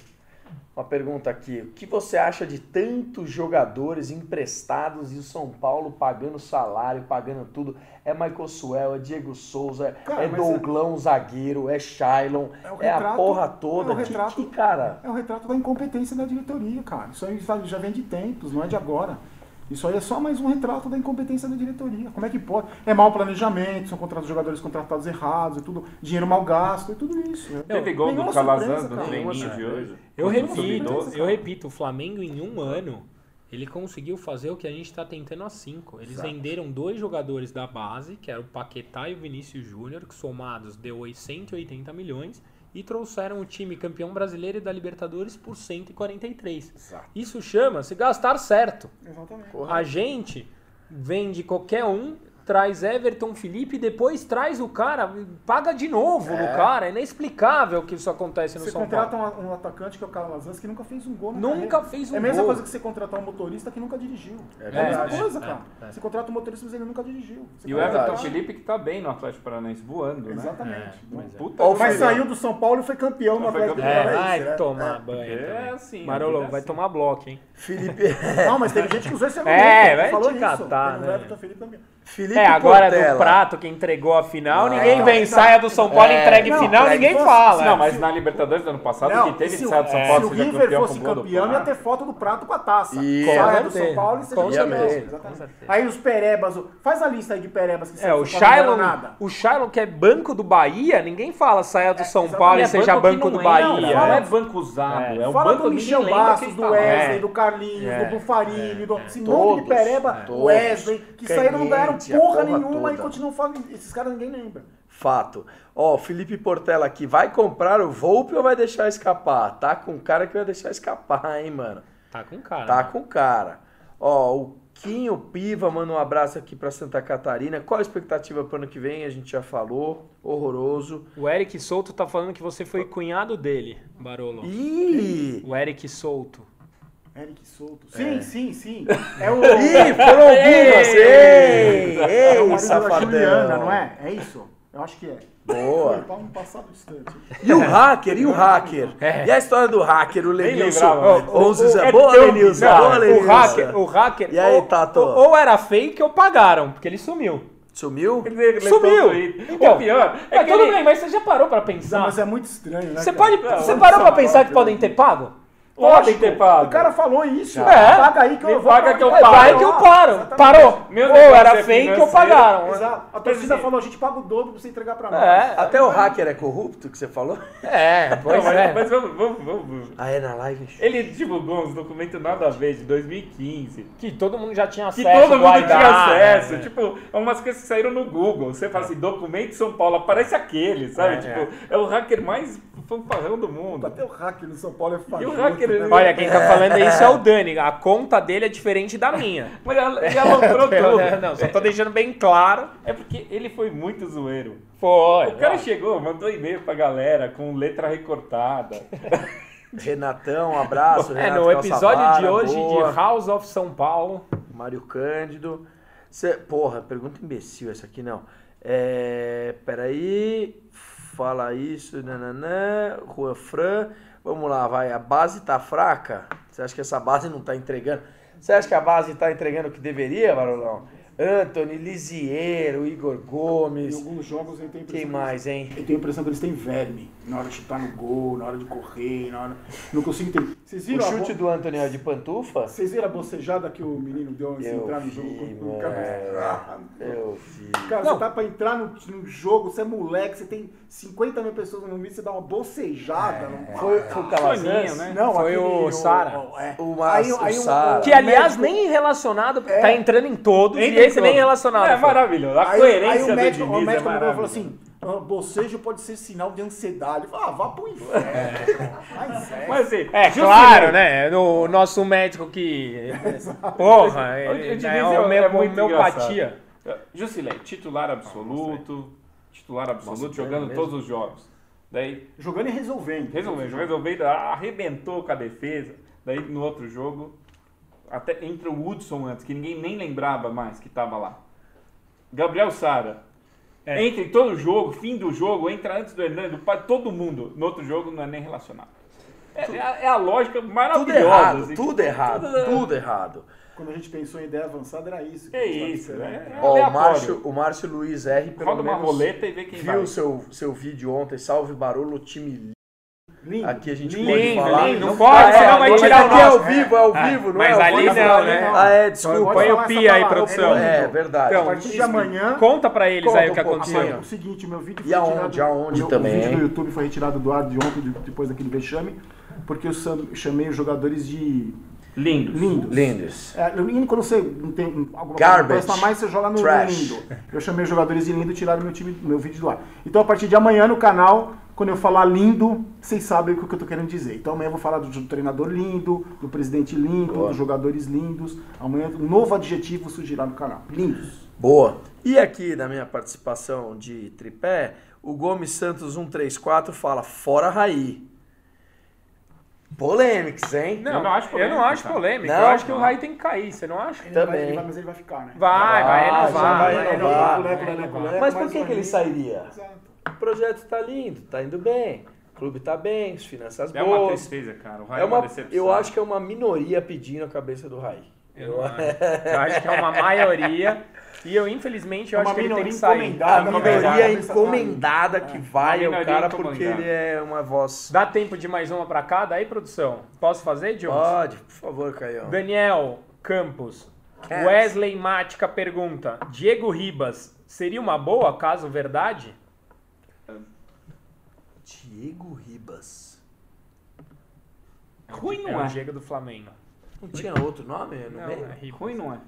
uma pergunta aqui. O que você acha de tantos jogadores emprestados e o São Paulo pagando salário, pagando tudo? É Michael Suel, é Diego Souza, Cara, é mas Douglão, zagueiro, é Shailon, É o é, a retrato- porra é toda. o Que- retrato- que, cara? É o retrato da incompetência da diretoria, cara. Isso aí já vem de tempos, não é de agora. Isso aí é só mais um retrato da incompetência da diretoria. Como é que pode? É mau planejamento, são contratos jogadores contratados errados, é tudo dinheiro mal gasto, é tudo isso. Teve gol do Calazans no treininho Nenhuma de hoje. Eu repito, Sub-12. eu repito, o Flamengo em um ano, ele conseguiu fazer o que a gente está tentando há cinco. Eles Exato. venderam dois jogadores da base, que eram o Paquetá e o Vinícius Júnior, que somados deu 180 milhões, e trouxeram o time campeão brasileiro e da Libertadores por 143. Exato. Isso chama-se gastar certo. Exatamente. A gente vende qualquer um, traz Everton Felipe e depois traz o cara, paga de novo no cara. É inexplicável que isso acontece no Você São contrata Paulo. um, um atacante que é o Calazans que nunca fez um gol na Nunca carreira. fez um É a mesma gol. coisa que você contratar um motorista que nunca dirigiu. É, a verdade. mesma coisa, É, cara. é, é. Você contrata um motorista, mas ele nunca dirigiu. Você E o contrata- Everton Felipe que tá bem no Atlético Paranaense, voando, né? Exatamente. É, mas é. Puta Mas saiu do São Paulo e foi campeão no Atlético. É, Paranaense, vai né? tomar É. banho. É também. assim. Marolo, a vida é vai assim. tomar bloco, hein? Felipe, Não, mas teve gente que usou esse É, argumento. vai falou te isso. catar, Tem o né? Everton Felipe campeão. Felipe É, agora do Portela. prato que entregou a final, Não, ninguém vem, então- saia do São Paulo, É, entregue não, final, entregue ninguém fosse- fala. Não, mas na Libertadores do ano passado, que teve de sair do São é, Paulo, se o River campeão fosse do campeão, ia ter foto do prato com a taça. Saia do São Paulo e seja com campeão. Aí os perebas, faz a lista aí de perebas que É, o São não Shailon, nada. o Shailon que é banco do Bahia, ninguém fala saia do São exatamente. Paulo e É seja banco não do é, Bahia. Não, não Fala- é banco usado, É. é, o Fala banco do Michel Bastos, do. Wesley, É. do Carlinhos, É. do Bufarini, do, esse monte Todos, de pereba. Wesley, que saíram não ganharam Porra porra nenhuma e toda. continuam falando. Esses caras ninguém lembra. Fato. Ó, Felipe Portela aqui, vai comprar o Volpe ou vai deixar escapar? Tá com cara que vai deixar escapar, hein, mano? Tá com cara. Tá né? com cara. Ó, o Quinho Piva manda um abraço aqui pra Santa Catarina. Qual a expectativa pro ano que vem? A gente já falou. Horroroso. O Eric Souto tá falando que você foi cunhado dele, Barolo. Ih! O Eric Souto. Eric Souto. Sim, sim, sim. É o. Ih, foram algumas! Ei! é o Ei, marido da safadão! Juliana, não é? É isso? Eu acho que é. Boa. Foi no passado distante. E o hacker? E o hacker? É. E a história do hacker, o Lenilson? é boa, Lenilson. Não, Boa, o Lenilson. hacker, o hacker E aí, ou, Tato? ou, ou era fake ou pagaram, porque ele sumiu. Sumiu? Ele Sumiu. o. Então, o pior é Mas que tudo ele... bem, mas você já parou pra Não, pensar? mas é muito estranho, né? Você pode, Não, você não parou pra pensar que não. podem ter pago? Podem ter pago. O cara falou isso. É. Paga aí que Me eu vou. paga que eu Vai, paro. vai que eu paro. Exatamente. Parou. Meu ou era é fake ou financeiro. pagaram. Exato. A torcida assim- falou, a gente paga o dobro pra você entregar pra nós. É, Até o hacker é corrupto, que você falou? é, pois Não, mas, é. mas vamos, vamos, vamos. Ah, é na live? Ele divulgou uns documentos nada a ver de 2015. Que todo mundo já tinha Que acesso. todo mundo guardado, tinha acesso. né? Tipo, é umas coisas que saíram no Google. Você fala assim, documento São Paulo, aparece aquele, sabe? É, tipo, é. o hacker mais fanfarrão do mundo. Até o hacker no São Paulo é E fajuto, o hacker, ele- Olha, quem tá falando isso é o Dani. A conta dele é diferente da minha. Mas ele aloprou tudo. Não, só tô deixando bem claro. É porque ele foi muito zoeiro. Foi. O cara chegou, mandou e-mail pra galera com letra recortada. Renatão, um abraço. É, Renato no episódio de Calçavara, hoje boa. de House of São Paulo. Mário Cândido. Cê, porra, pergunta imbecil essa aqui não. É, peraí. Fala isso, nananã. Juan Fran. Vamos lá, vai. A base tá fraca? Você acha que essa base não tá entregando? Você acha que a base tá entregando o que deveria, Barolão? Anthony, Lisieiro, Igor Em Gomes. alguns jogos ele tem a impressão Quem que mais, hein? Eu tenho a impressão que eles têm verme na hora de chutar no gol, na hora de correr, na hora. Não consigo entender. Vocês O viram, a chute bo... do Anthony é de pantufa? Vocês viram a bocejada que o menino deu antes de entrar no vi, jogo? O cara, Eu vi. cara Não. você tá pra entrar no, no jogo, você é moleque, você tem 50 mil pessoas no vídeo, você dá uma bocejada. não- Foi, foi o Calazans? Soninho, né? Não, Foi aquele, o Sara. o- é. O Mas- o um- Sara. Que, aliás, médico- nem relacionado, É. tá entrando em todos. Entra e esse nem relacionado. É foi. maravilhoso. A Aí, coerência aí o do médico, o Diniz médico é e falou assim: "Ah, bocejo pode ser sinal de ansiedade. Eu ah, vá pro inferno. Mas é. Mas assim, É, claro, né? O nosso médico que. Porra, O ele, Diniz é, é- homeo- é muito homeopatia. Jusilei, titular absoluto, titular absoluto, Nossa, jogando mesmo? todos os jogos. Daí, Jogando e resolvendo. resolvendo, resolvendo, arrebentou com a defesa. Daí, no outro jogo, até entra o Hudson antes, que ninguém nem lembrava mais que estava lá. Gabriel Sara. É. Entra em todo jogo, fim do jogo, entra antes do Hernando, para todo mundo. No outro jogo não é nem relacionado. É, é a, é a lógica Tudo maravilhosa. errado, assim. tudo errado, Tudo- tudo errado. Quando a gente pensou em ideia avançada, era isso. Que a gente tava isso, né? É Ó, o. Márcio, o Márcio Luiz R, pelo Roda uma menos, roleta e vê quem viu vai. o seu, seu vídeo ontem, salve Barolo, time Lindo. Aqui a gente lindo. pode Lindo, falar. lindo. Não pode, é, senão vai mas tirar o aqui é ao nosso. vivo, é ao É, vivo, não mas é? ali Pode não, falar, né? Ah, é, Pode desculpa. Põe o essa pi aí, produção. É, verdade. A Então, partir de amanhã. Conta pra eles Conta aí o que aconteceu. O seguinte, meu vídeo E foi aonde? retirado. Aonde meu- também, O vídeo do YouTube foi retirado do ar de ontem, de- depois daquele vexame, porque eu chamei os jogadores de Lindo. lindos. Lindos. É, lindo quando você não tem alguma Garbage. coisa mais, você joga no Trash. lindo. Eu chamei os jogadores de lindo e tiraram meu, time, meu vídeo do ar. Então, a partir de amanhã no canal, quando eu falar lindo, vocês sabem o que eu tô querendo dizer. Então, amanhã eu vou falar do, do treinador lindo, do presidente lindo, Boa. dos jogadores lindos. Amanhã, um novo adjetivo surgirá no canal. Lindos. Boa. E aqui na minha participação de tripé, o Gomes Santos 134 fala fora Raí. Polêmicos, hein? Não, Eu não acho eu polêmico, não acho polêmico. Não? eu acho que o. Rai tem que cair, você não acha? Ele Também. Vai, ele vai, mas ele vai ficar, né? Vai, vai Vai, vai vai vai. Mas por mais que, que ele sairia? Exato. O projeto tá lindo, tá indo bem. O clube tá bem, as finanças É uma boas. tristeza, cara. O Raio É uma, decepção. eu acho que é uma minoria pedindo a cabeça do Raí. Eu, não acho. Eu acho que é uma maioria. E eu, infelizmente, eu Uma acho que ele tem minoria que sair. encomendada, A Tá, minoria encomendada. que vai Uma é o minoria cara porque ele é uma voz. Dá tempo de mais uma pra cá? Daí, produção. Posso fazer, Jones? Pode, por favor, Caião. Daniel Campos. Wesley Mática pergunta: Diego Ribas seria uma boa, caso verdade? Diego Ribas. Ruim É não o é. Diego do Flamengo. Não tinha outro nome no Não, meio? é Ribas. Ruim não é.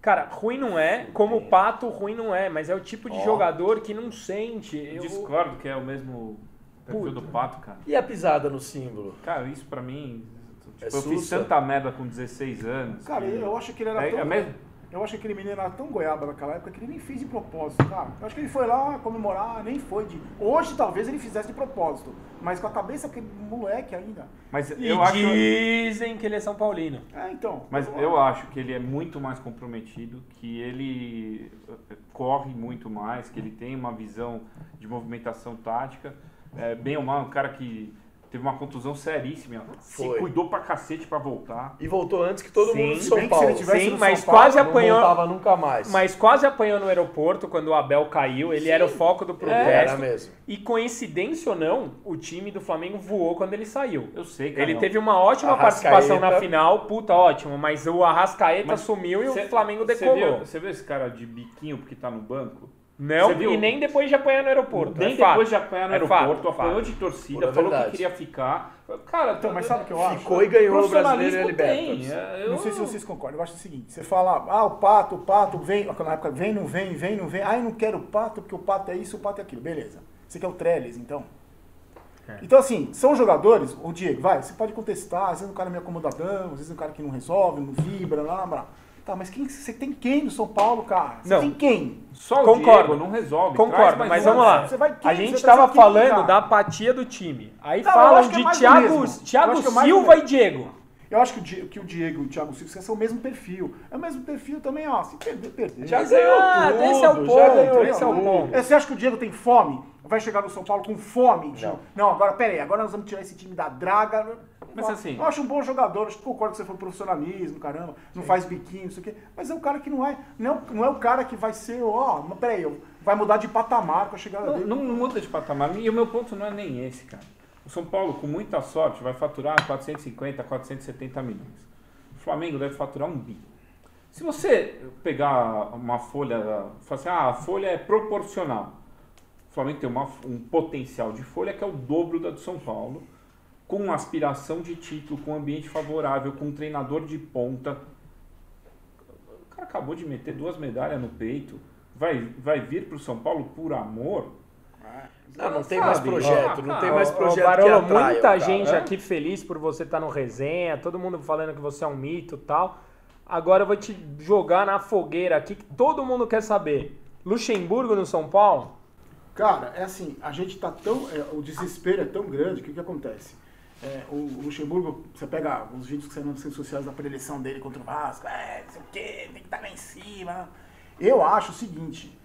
Cara, ruim não é, como o Pato, ruim não é, mas é o tipo de Ó. jogador que não sente. Eu, Discordo que é o mesmo perfil Puta. do Pato, cara. E a pisada no símbolo? Cara, isso pra mim... Tipo, É eu fiz sussa. tanta merda com 16 anos. Cara, que- eu acho que ele era É- tão... é mesmo? Eu acho que aquele menino era tão goiaba naquela época que ele nem fez de propósito, cara. Eu acho que ele foi lá comemorar, nem foi de... Hoje talvez ele fizesse de propósito, mas com a cabeça aquele moleque ainda. Mas E eu acho... dizem que ele é São Paulino. É, então. Mas eu acho que ele é muito mais comprometido, que ele eh, corre muito mais, que ele tem uma visão de movimentação tática. É, bem ou mal, um cara que teve uma contusão seríssima, se Foi. cuidou pra cacete pra voltar. E voltou antes que todo Sim, mundo de se São se Paulo. ele tivesse Sim, no mas São Paulo, quase não apanhou. voltava nunca mais. Mas quase apanhou no aeroporto quando o Abel caiu. Ele era o foco do era protesto. mesmo. E coincidência ou não, o time do Flamengo voou quando ele saiu. Eu sei, cara. Ele teve uma ótima Arrascaeta. participação na final, puta, ótimo, mas o Arrascaeta Mas sumiu e Cê- o Flamengo Você decolou. viu, você viu esse cara de biquinho porque tá no banco? Não, e nem depois de apanhar no aeroporto. Nem é fato. depois de apanhar no É fato, aeroporto, apanhou fato. de torcida, Pura falou verdade. que queria ficar. Cara, Então, mas sabe o que eu acho? Ficou e ganhou o brasileiro e a Libertadores. É, Não eu- sei se vocês concordam. Eu acho o seguinte: você fala, ah, o pato, o pato, vem. Na época, vem, não vem, vem, não vem. Ah, eu não quero o pato porque o pato é isso, o pato é aquilo. Beleza. Você quer o Trellis, então? É. Então, assim, são jogadores, o Diego, vai, você pode contestar, às vezes um cara é meio acomodadão, às vezes um cara que não resolve, não vibra, lá, lá, lá. Tá, mas quem, você tem quem no São Paulo, cara? Você Não. tem quem? Só o Concordo. Diego não resolve. Concordo, mas um. vamos lá. Você vai quem? A gente vai tava trazer quem, falando cara? da apatia do time. Aí Não, falam é de do Thiago. Thiago é Silva e. Diego. Eu acho que o, Di- que o Diego e o Thiago Silva são o mesmo perfil. É o mesmo perfil também, ó. Se perder, perder. Já ganhou tudo, esse é o já ponto, ganhou esse é o ponto. É, Você acha que o Diego tem fome? Vai chegar no São Paulo com fome? de- Não. Não, agora pera aí, agora nós vamos tirar esse time da draga. Mas assim- Eu acho um bom jogador, acho que concordo que você foi profissionalismo, caramba, não faz biquinho, isso aqui. Mas é um cara que não é. Não, é o- não é o cara que vai ser, ó, mas pera aí, vai mudar de patamar com a chegada Não, dele. não muda de patamar. E o meu ponto não é nem esse, cara. O São Paulo, com muita sorte, vai faturar 450, 470 milhões. O Flamengo deve faturar um bi. Se você pegar uma folha, falar assim, ah, a folha é proporcional. O Flamengo tem uma- um potencial de folha que é o dobro da do São Paulo, com aspiração de título, com ambiente favorável, com um treinador de ponta. O cara acabou de meter duas medalhas no peito. Vai, vai vir pro São Paulo por amor? Não, não tem sabe? mais projeto, Ah, não ah, tem mais Ô, projeto que Barolo, atraia muita o cara. gente é? aqui feliz por você estar no resenha, todo mundo falando que você é um mito e tal. Agora eu vou te jogar na fogueira aqui que todo mundo quer saber. Luxemburgo no São Paulo? Cara, é assim, a gente tá tão. é, o desespero é tão grande que o que acontece? É, o, o Luxemburgo, você pega os vídeos que saíram nas redes sociais da preleção dele contra o Vasco, é, não sei o quê, tem que estar lá em cima. Eu acho o seguinte,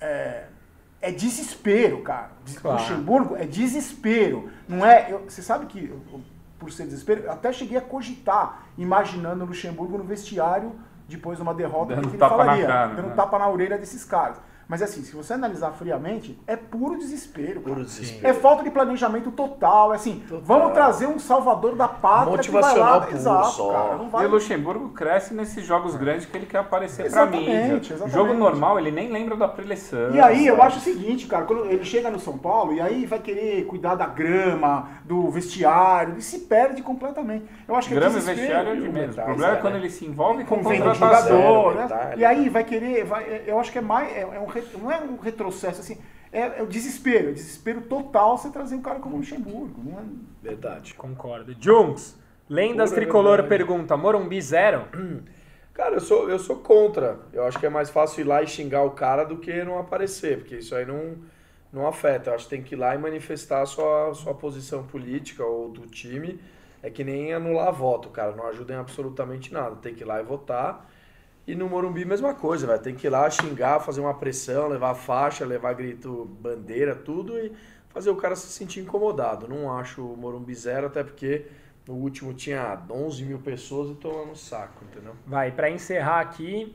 é, é desespero, cara. Claro. Luxemburgo é desespero. Não é. eu- você sabe que, eu- por ser desespero, eu até cheguei a cogitar, imaginando o Luxemburgo no vestiário depois de uma derrota, Dando que, que ele falaria? cara, dando né? tapa na orelha desses caras. Mas assim, se você analisar friamente, é puro desespero. Puro desespero. É falta de planejamento total. É assim, Total. vamos trazer um salvador da pátria que vai Motivacional lá. puro Exato, só. cara. Não E vai... o Luxemburgo cresce nesses jogos grandes que ele quer aparecer pra Exatamente, mídia. exatamente. Jogo normal, ele nem lembra da preleção. E aí, eu acho o seguinte, cara, quando ele chega no São Paulo e aí vai querer cuidar da grama, do vestiário, e se perde completamente. Eu acho que Grama é e desespero. vestiário é de e o menos. O problema é é, quando ele se envolve com com contratação. jogador, Zero, né? E aí vai querer, vai, eu acho que é mais, é, é um, não é um retrocesso assim, é, é o desespero, é o desespero total você trazer um cara como o Luxemburgo, não é? Verdade. Concordo. Junks, Lendas Pura Tricolor verdade. pergunta, Morumbi zero? Cara, eu sou, eu sou contra. Eu acho que é mais fácil ir lá e xingar o cara do que não aparecer, porque isso aí não, não afeta. Eu acho que tem que ir lá e manifestar a sua, sua posição política ou do time. É que nem anular voto, cara. Não ajuda em absolutamente nada. Tem que ir lá e votar. E no Morumbi, mesma coisa, vai. Tem que ir lá xingar, fazer uma pressão, levar faixa, levar grito, bandeira, tudo e fazer o cara se sentir incomodado. Não acho o Morumbi zero, até porque no último tinha 11 mil pessoas e tomando saco, entendeu? Vai, pra encerrar aqui,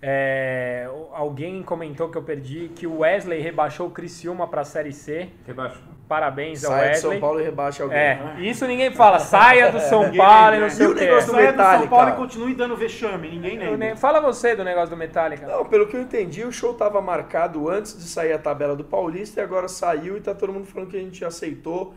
é, alguém comentou que eu perdi que o Wesley rebaixou o Criciúma pra Série C. Rebaixou. Parabéns ao Sai de Wesley. São Paulo e rebaixa alguém. É, isso ninguém fala. Saia do São Paulo e não sei E o negócio do Saia do São. Paulo e continue dando vexame, ninguém Eu lembra. nem- Fala você do negócio do Metallica. Não, pelo que eu entendi, o show estava marcado antes de sair a tabela do Paulista e agora saiu e tá todo mundo falando que a gente aceitou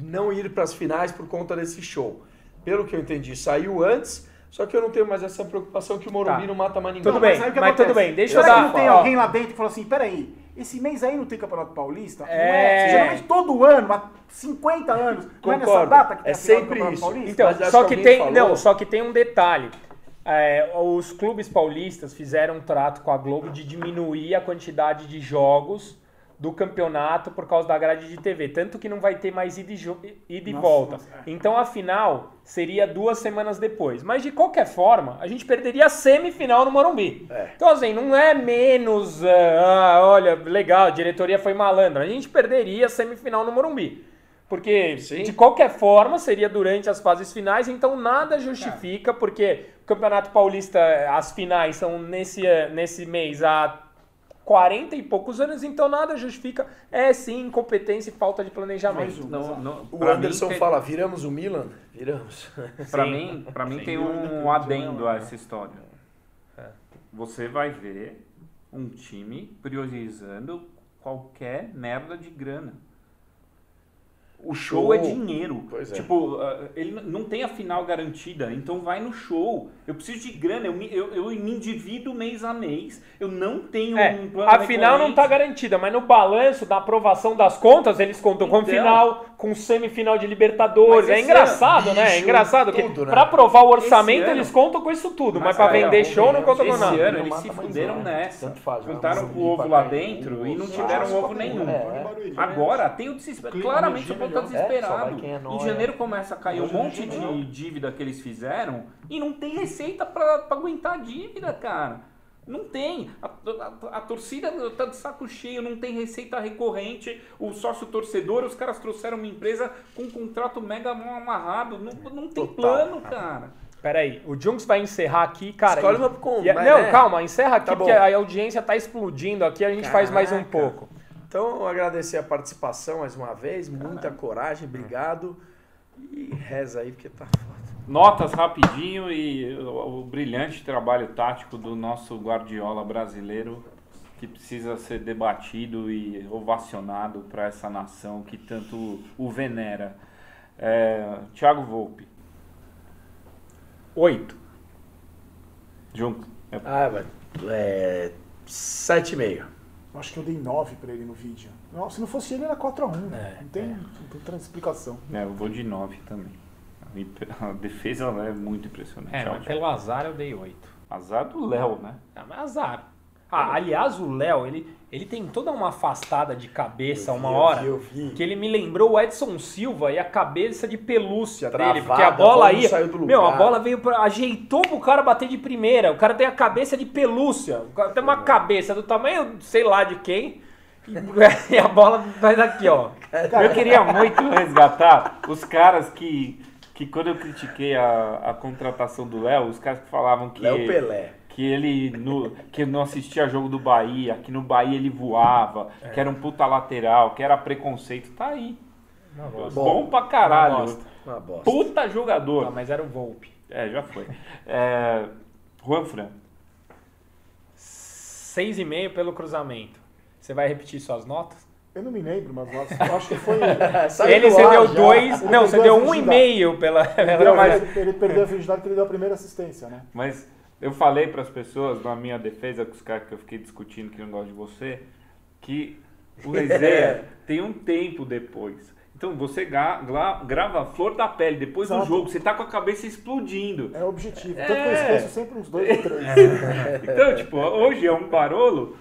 não ir para as finais por conta desse show. Pelo que eu entendi, saiu antes, só que eu não tenho mais essa preocupação que o Morumbi Tá. não mata mais ninguém. Tudo bem, aí o que mas acontece? tudo bem, deixa eu Será dar- que não tem ó. alguém lá dentro que falou assim, peraí, esse mês aí não tem Campeonato Paulista? Não É. Geralmente todo ano, há 50 anos, não é nessa Concordo. data que tem É a final do sempre Campeonato isso. Paulista? Então, Mas só que que tem, falou- não, só que tem um detalhe. É, os clubes paulistas fizeram um trato com a Globo de diminuir a quantidade de jogos do campeonato por causa da grade de TV, tanto que não vai ter mais ida e, Nossa, volta. nossa, é. Então a final seria duas semanas depois. Mas de qualquer forma, a gente perderia a semifinal no Morumbi. É. Então assim, não é menos, ah, ah, olha, legal, a diretoria foi malandra. A gente perderia a semifinal no Morumbi. Porque, Sim. de qualquer forma, seria durante as fases finais, então nada justifica, porque o Campeonato Paulista, as finais são nesse, nesse mês há 40 e poucos anos, então nada justifica. É sim incompetência e falta de planejamento. Um. Não, não, O Anderson tem- fala, viramos o Milan? Viramos. Pra Sim. mim, pra mim Sim. tem um adendo a essa história. Você vai ver um time priorizando qualquer merda de grana. O show, Show. é dinheiro. Pois é. Tipo, ah, ele não tem a final garantida, então vai no show. Eu preciso de grana, eu me, eu, eu me endivido mês a mês. Eu não tenho É, um plano a final não tá recorrente. garantida, mas no balanço da aprovação das contas, eles contam com Então. final, com semifinal de Libertadores. É esse engraçado, ano, né? É engraçado que tudo, né? pra aprovar o orçamento Esse ano- eles contam com isso tudo, mas, Mas, pra cara, vender é, show não contam com Esse nada. ano Não eles se fuderam nada. nessa. Tanto faz, né? Juntaram o ovo lá dentro e não tiveram ovo nenhum. É, Barueri. Agora tem o desespero. Claramente o povo tá. É, desesperado. é em janeiro começa a cair um monte de dívida que eles fizeram e não tem receita pra aguentar a dívida, cara. Não tem. A, a- a torcida tá de saco cheio, não tem receita recorrente. O sócio torcedor, os caras trouxeram uma empresa com um contrato mega mal amarrado. Não, não tem Total. plano, cara. Peraí, o Junks vai encerrar aqui, cara. Escolhe uma com- e- Não, né? calma, encerra aqui Tá porque a audiência tá explodindo aqui, a gente faz mais um Caraca. pouco. Então, agradecer a participação mais uma vez, muita coragem, obrigado. E reza aí, porque tá foda. Notas rapidinho e o, o brilhante trabalho tático do nosso Guardiola brasileiro que precisa ser debatido e ovacionado para essa nação que tanto o venera. É, Thiago Volpe, Oito. junto. Ah, mas é 7,5. Acho que eu dei 9 pra ele no vídeo. Não, se não fosse ele, era 4x1. É, não, tem, não tem explicação. É, eu vou de 9 também. A defesa é muito impressionante. É, mas pelo azar eu dei 8. Azar do Léo, né? Ah, mas azar. Ah, aliás, o Léo, ele, ele tem toda uma afastada de cabeça uma Eu hora. vi, eu vi. Que ele me lembrou o Edson Silva e a cabeça de pelúcia Travada, dele. Porque a a bola bola não aí. saiu do Meu, a bola veio pra, ajeitou pro cara bater de primeira. O cara tem a cabeça de pelúcia. O cara tem uma cabeça do tamanho, sei lá de quem. E, e a bola vai daqui, ó. Eu queria muito resgatar os caras que, que quando eu critiquei a, a contratação do Léo, os caras que falavam que, Léo Pelé. que ele no, que não assistia jogo do Bahia, que no Bahia ele voava, que era um puta lateral, que era preconceito. Tá aí. Bom, pra Uma caralho. bosta. Uma bosta. Puta jogador. Ah, mas era o Volpe. É, já foi. É, Juan Fran. 6,5 pelo cruzamento. Você vai repetir suas notas? Eu não me lembro, mas eu acho- que foi. Ele do você deu dois. Ele Não, você deu um e meio pela. Ele, pela deu- mas- ele- ele perdeu a virgindade porque ele deu a primeira assistência, né? Mas eu falei para as pessoas na minha defesa, com os caras que eu fiquei discutindo que não gostam de você, que o resenha tem um tempo depois. Então você grava a flor da pele depois do Exato. jogo, você tá com a cabeça explodindo. É o objetivo. Tanto que eu É. esqueço sempre uns dois ou três. Então, tipo, hoje é um barolo,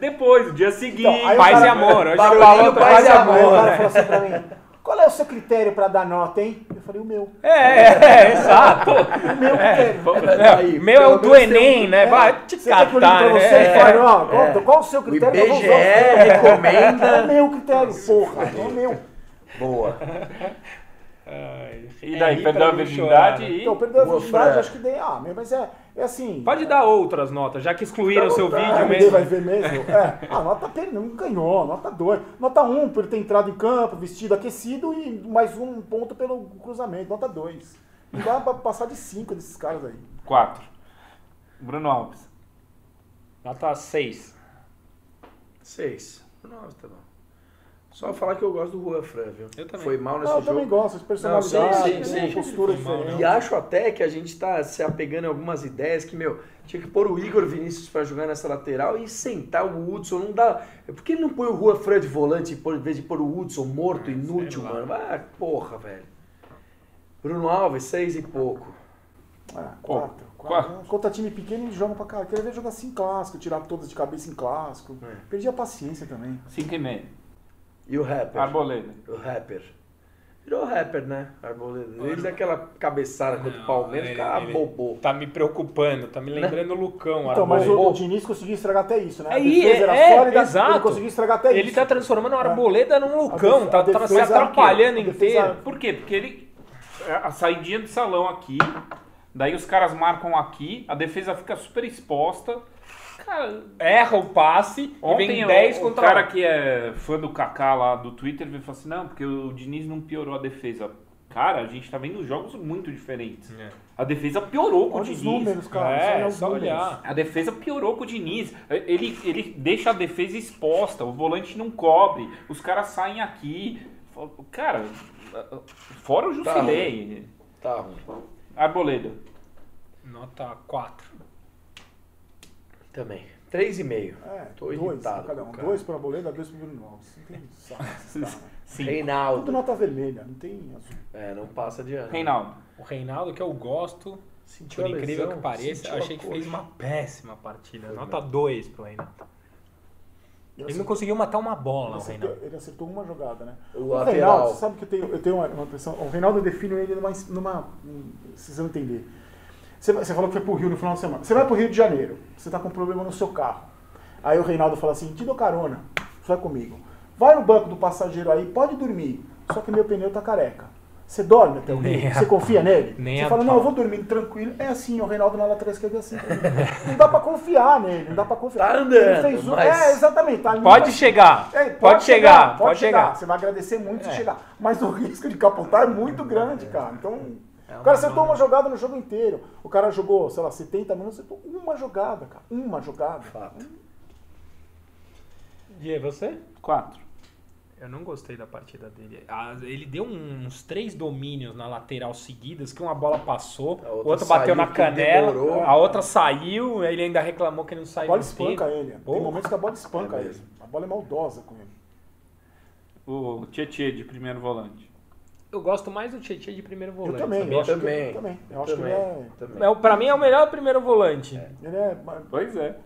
depois, no dia seguinte. Então, Paz cara- e amor. Hoje falo paz paz e amor, o cara né? falou assim pra mim: qual é o seu critério pra dar nota, hein? Eu falei, o meu. É, é, é, exato. O meu critério. É, Aí, meu é o do Enem, né? Vai te Você catar, pra você né? e fale, ó, qual, qual o seu O critério? Eu vou IBGE usar o seu. recomenda. É o meu critério, porra. É o meu. Boa. E daí, rir perdeu a não virgindade chorar, né? e. Então, perdeu a virgindade, acho que dei. Ah, mas é, é assim. Pode dar outras notas, já que excluíram o seu Ah, vídeo ninguém mesmo. vai ver mesmo. É. Ah, nota P não ganhou, nota 2. Nota 1 um, por ele ter entrado em campo, vestido aquecido e mais um ponto pelo cruzamento, nota 2. Não dá pra passar de 5 desses caras aí. Quatro. Bruno Alves. Nota 6. Seis. Nossa, tá bom. Só falar que eu gosto do Juan Fran, viu? Eu também. Foi mal nesse Não, eu jogo. também gosto de Não, personalidade, sim, sim, uma sim. postura Foi mal. E acho até que a gente tá se apegando em algumas ideias que, meu, tinha que pôr o Igor Vinícius pra jogar nessa lateral e sentar o Hudson. Não dá. Por que ele não põe o Juan Fran de volante em vez de pôr o Hudson morto, inútil, lá. mano? Ah, porra, velho. Bruno Alves, seis e pouco. Ah, quatro. quatro. quatro. Contra time pequeno eles jogam pra caralho. Queria ver jogar assim em clássico, tirar todas de cabeça em clássico. É. Perdi a paciência também. Cinco e meio. E o rapper? Arboleda. O rapper. Virou rapper, né? Arboleda. Desde aquela cabeçada contra o Palmeiras, ele- cara, ele- bobou. Tá me preocupando, tá me lembrando o Lucão. Então, mas o, o Diniz conseguiu estragar até isso, né? A Aí, defesa era é, sólida, exato. ele conseguiu estragar até Ele isso. tá transformando o Arboleda num A Lucão, def- tá, a tava se defesa- atrapalhando a defesa- inteiro. Por quê? Porque ele. A saidinha de salão aqui, daí os caras marcam aqui, a defesa fica super exposta. Cara, Erra o passe e ontem vem o, 10 o contra cara um. que é fã do Kaká lá do Twitter veio falar assim: não, porque o Diniz não piorou a defesa. Cara, a gente tá vendo jogos muito diferentes. É. A defesa piorou com o Olha os Diniz. números, cara. É, olha os só olhar. A defesa piorou com o Diniz. Ele, ele deixa a defesa exposta, o volante não cobre, os caras saem aqui. Cara, fora o Tá Jusilei. Tá ruim. Arboleda. Nota 4. Também. Três e meio. É, Tô dois irritado pra cada um. cara. Dois pra Boleda, dois pro Bruno Alves. Não tem saco. esse cara. Sim. Tudo Reinaldo. nota vermelha, não tem azul. É, não passa de ano. Reinaldo. O Reinaldo, que eu gosto, Sentiu por incrível lesão, que pareça, eu achei que fez uma péssima partida. Foi Nota mesmo. 2 pro Reinaldo. Ele Ele não conseguiu matar uma Ele bola, o acertou, Reinaldo. ele acertou uma jogada, né? O O, lateral. Reinaldo, você sabe que eu tenho, eu tenho uma, uma impressão. O Reinaldo eu defino ele numa. numa hum, vocês vão entender. Você, falou que foi pro Rio no final de semana. Você vai pro Rio de Janeiro, você tá com um problema no seu carro. Aí o Reinaldo fala assim: te dou carona, vai comigo. Vai no banco do passageiro aí, pode dormir. Só que meu pneu tá careca. Você dorme até o Rio? Você confia nele? nem você fala, não, eu vou dormir tranquilo. É assim, o Reinaldo na lateral esquerda é assim. não dá pra confiar nele, não dá pra confiar. Tá andando, Ele fez um- mas- É, exatamente. Tá Pode chegar, é, pode, chegar, pode chegar. Você vai agradecer muito se É. chegar. Mas o risco de capotar é muito grande, cara. Então, É o cara acertou uma jogada no jogo inteiro. O cara jogou, sei lá, 70 minutos, acertou uma jogada, cara. Uma jogada. Fato. E aí, você? Quatro. Eu não gostei da partida dele. Ah, Ele deu um, uns três domínios na lateral seguidas, que uma bola passou, A o outra outro bateu saiu na ele canela, demorou. a outra saiu, ele ainda reclamou que não A saiu bola inteiro. espanca ele. Tem momentos que a bola espanca É ele. mesmo. A bola é maldosa com ele. O Tietê de primeiro volante. Eu gosto mais do Tietchan de primeiro volante. eu também, eu acho também. que, eu também. Eu acho também. que ele é. Também. É, pra mim é o melhor primeiro volante. Ele é. Pois é.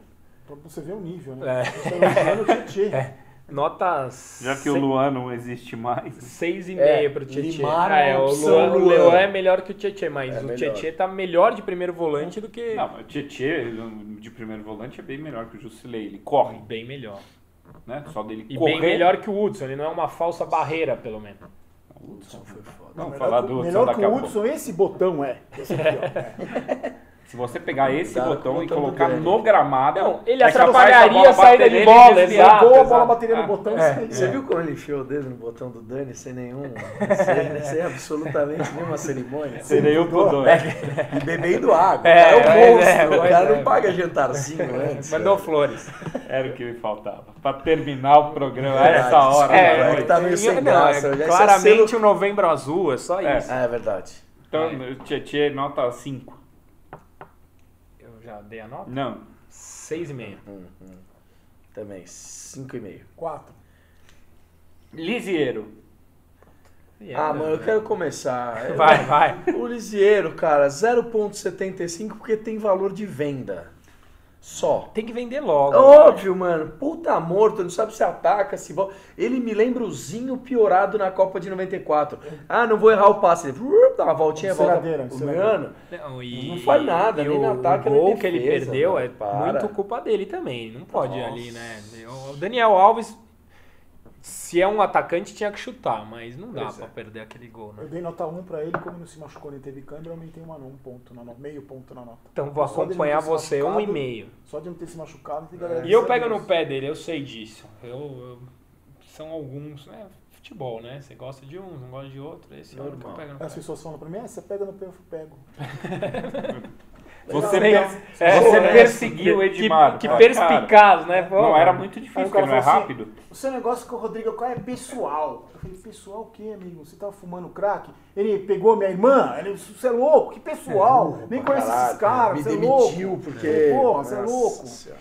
Pra você ver o nível, né? É. Você vai no Tietê. Nota Já que o Luan não existe mais. 6,5 É, pro Tietchan. É, a o Luan, o Luan. Luan é melhor que o Tietchan, mas É o. Tietchan tá melhor de primeiro volante do que... Não, mas o Tietê de primeiro volante é bem melhor que o Jusilei. Ele corre, Bem melhor. né? Só dele E correr. bem melhor que o Hudson, ele não é uma falsa barreira, pelo menos. O Hudson Foi foda. Vamos melhor falar que- do Hudson Melhor que o. Hudson, esse botão é. Esse aqui, ó. É. Se você pegar esse Cuidado botão e colocar no gramado, Não, ele é atrapalharia bola a saída de bola, e exato. A bola, exato. bateria Ah, no botão é. sem- Você viu como ele enfiou o dedo no botão do Dani sem nenhum. sem, sem absolutamente nenhuma cerimônia? Seria o pudor. E bebendo água. É, o cara é monstro. é, o mas cara é. não paga jantarzinho antes. Mandou cara. flores. Era o que me faltava. Pra terminar o programa, a essa hora. da é que tá meio sem graça, é é claramente o novembro azul, é só É. isso. Ah, é verdade. Então, Tietê, nota 5. Já dei a nota? Não. 6,5. Hum, hum. Também, 5,5. Quatro. Lisieiro. Ah, mano, eu quero começar. Vai, vai. O Lisieiro, cara, 0,75 porque tem valor de venda. Só. Tem que vender logo. Óbvio, mano. Puta morto, não sabe se ataca, se volta. Ele me lembra o Zinho piorado na Copa de 94. Ah, não vou errar o passe. Ele uh, dá uma voltinha, volta. O enceradeira. Mano, Não, e- Não faz nada, e nem o, no ataque, o nem gol que ele perdeu mano, é para. muito culpa dele também. Não pode Nossa. ali, né? O Daniel Alves, se é um atacante, tinha que chutar, mas não dá Pois pra é. perder aquele gol, Eu né? dei nota 1 pra ele, como não se machucou nem teve câimbra, eu aumentei uma, um ponto na nota, meio ponto na nota. Então vou Só acompanhar você, um e meio. Só de não ter se machucado, tem que agradecer E eu pego no pé dele, eu sei disso. Eu, eu- são alguns. É futebol, né? Você gosta de uns, não gosta de outro. Esse é o que eu pego no pé. As pessoas falam pra mim, ah, você pega no pé, eu pego. Você, per, é, você perseguiu o Edmar. Que, que perspicaz, né? Pô, não, era muito difícil, então, porque não é assim, rápido. Assim, o seu negócio com o Rodrigo qual é pessoal. Eu falei, pessoal o quê, amigo? Você tava fumando crack? Ele pegou minha irmã? Ele, você é louco? Que pessoal? É, Nem conhece esses caras, você é louco. porque... Pô, Porra, você é louco. Senhora.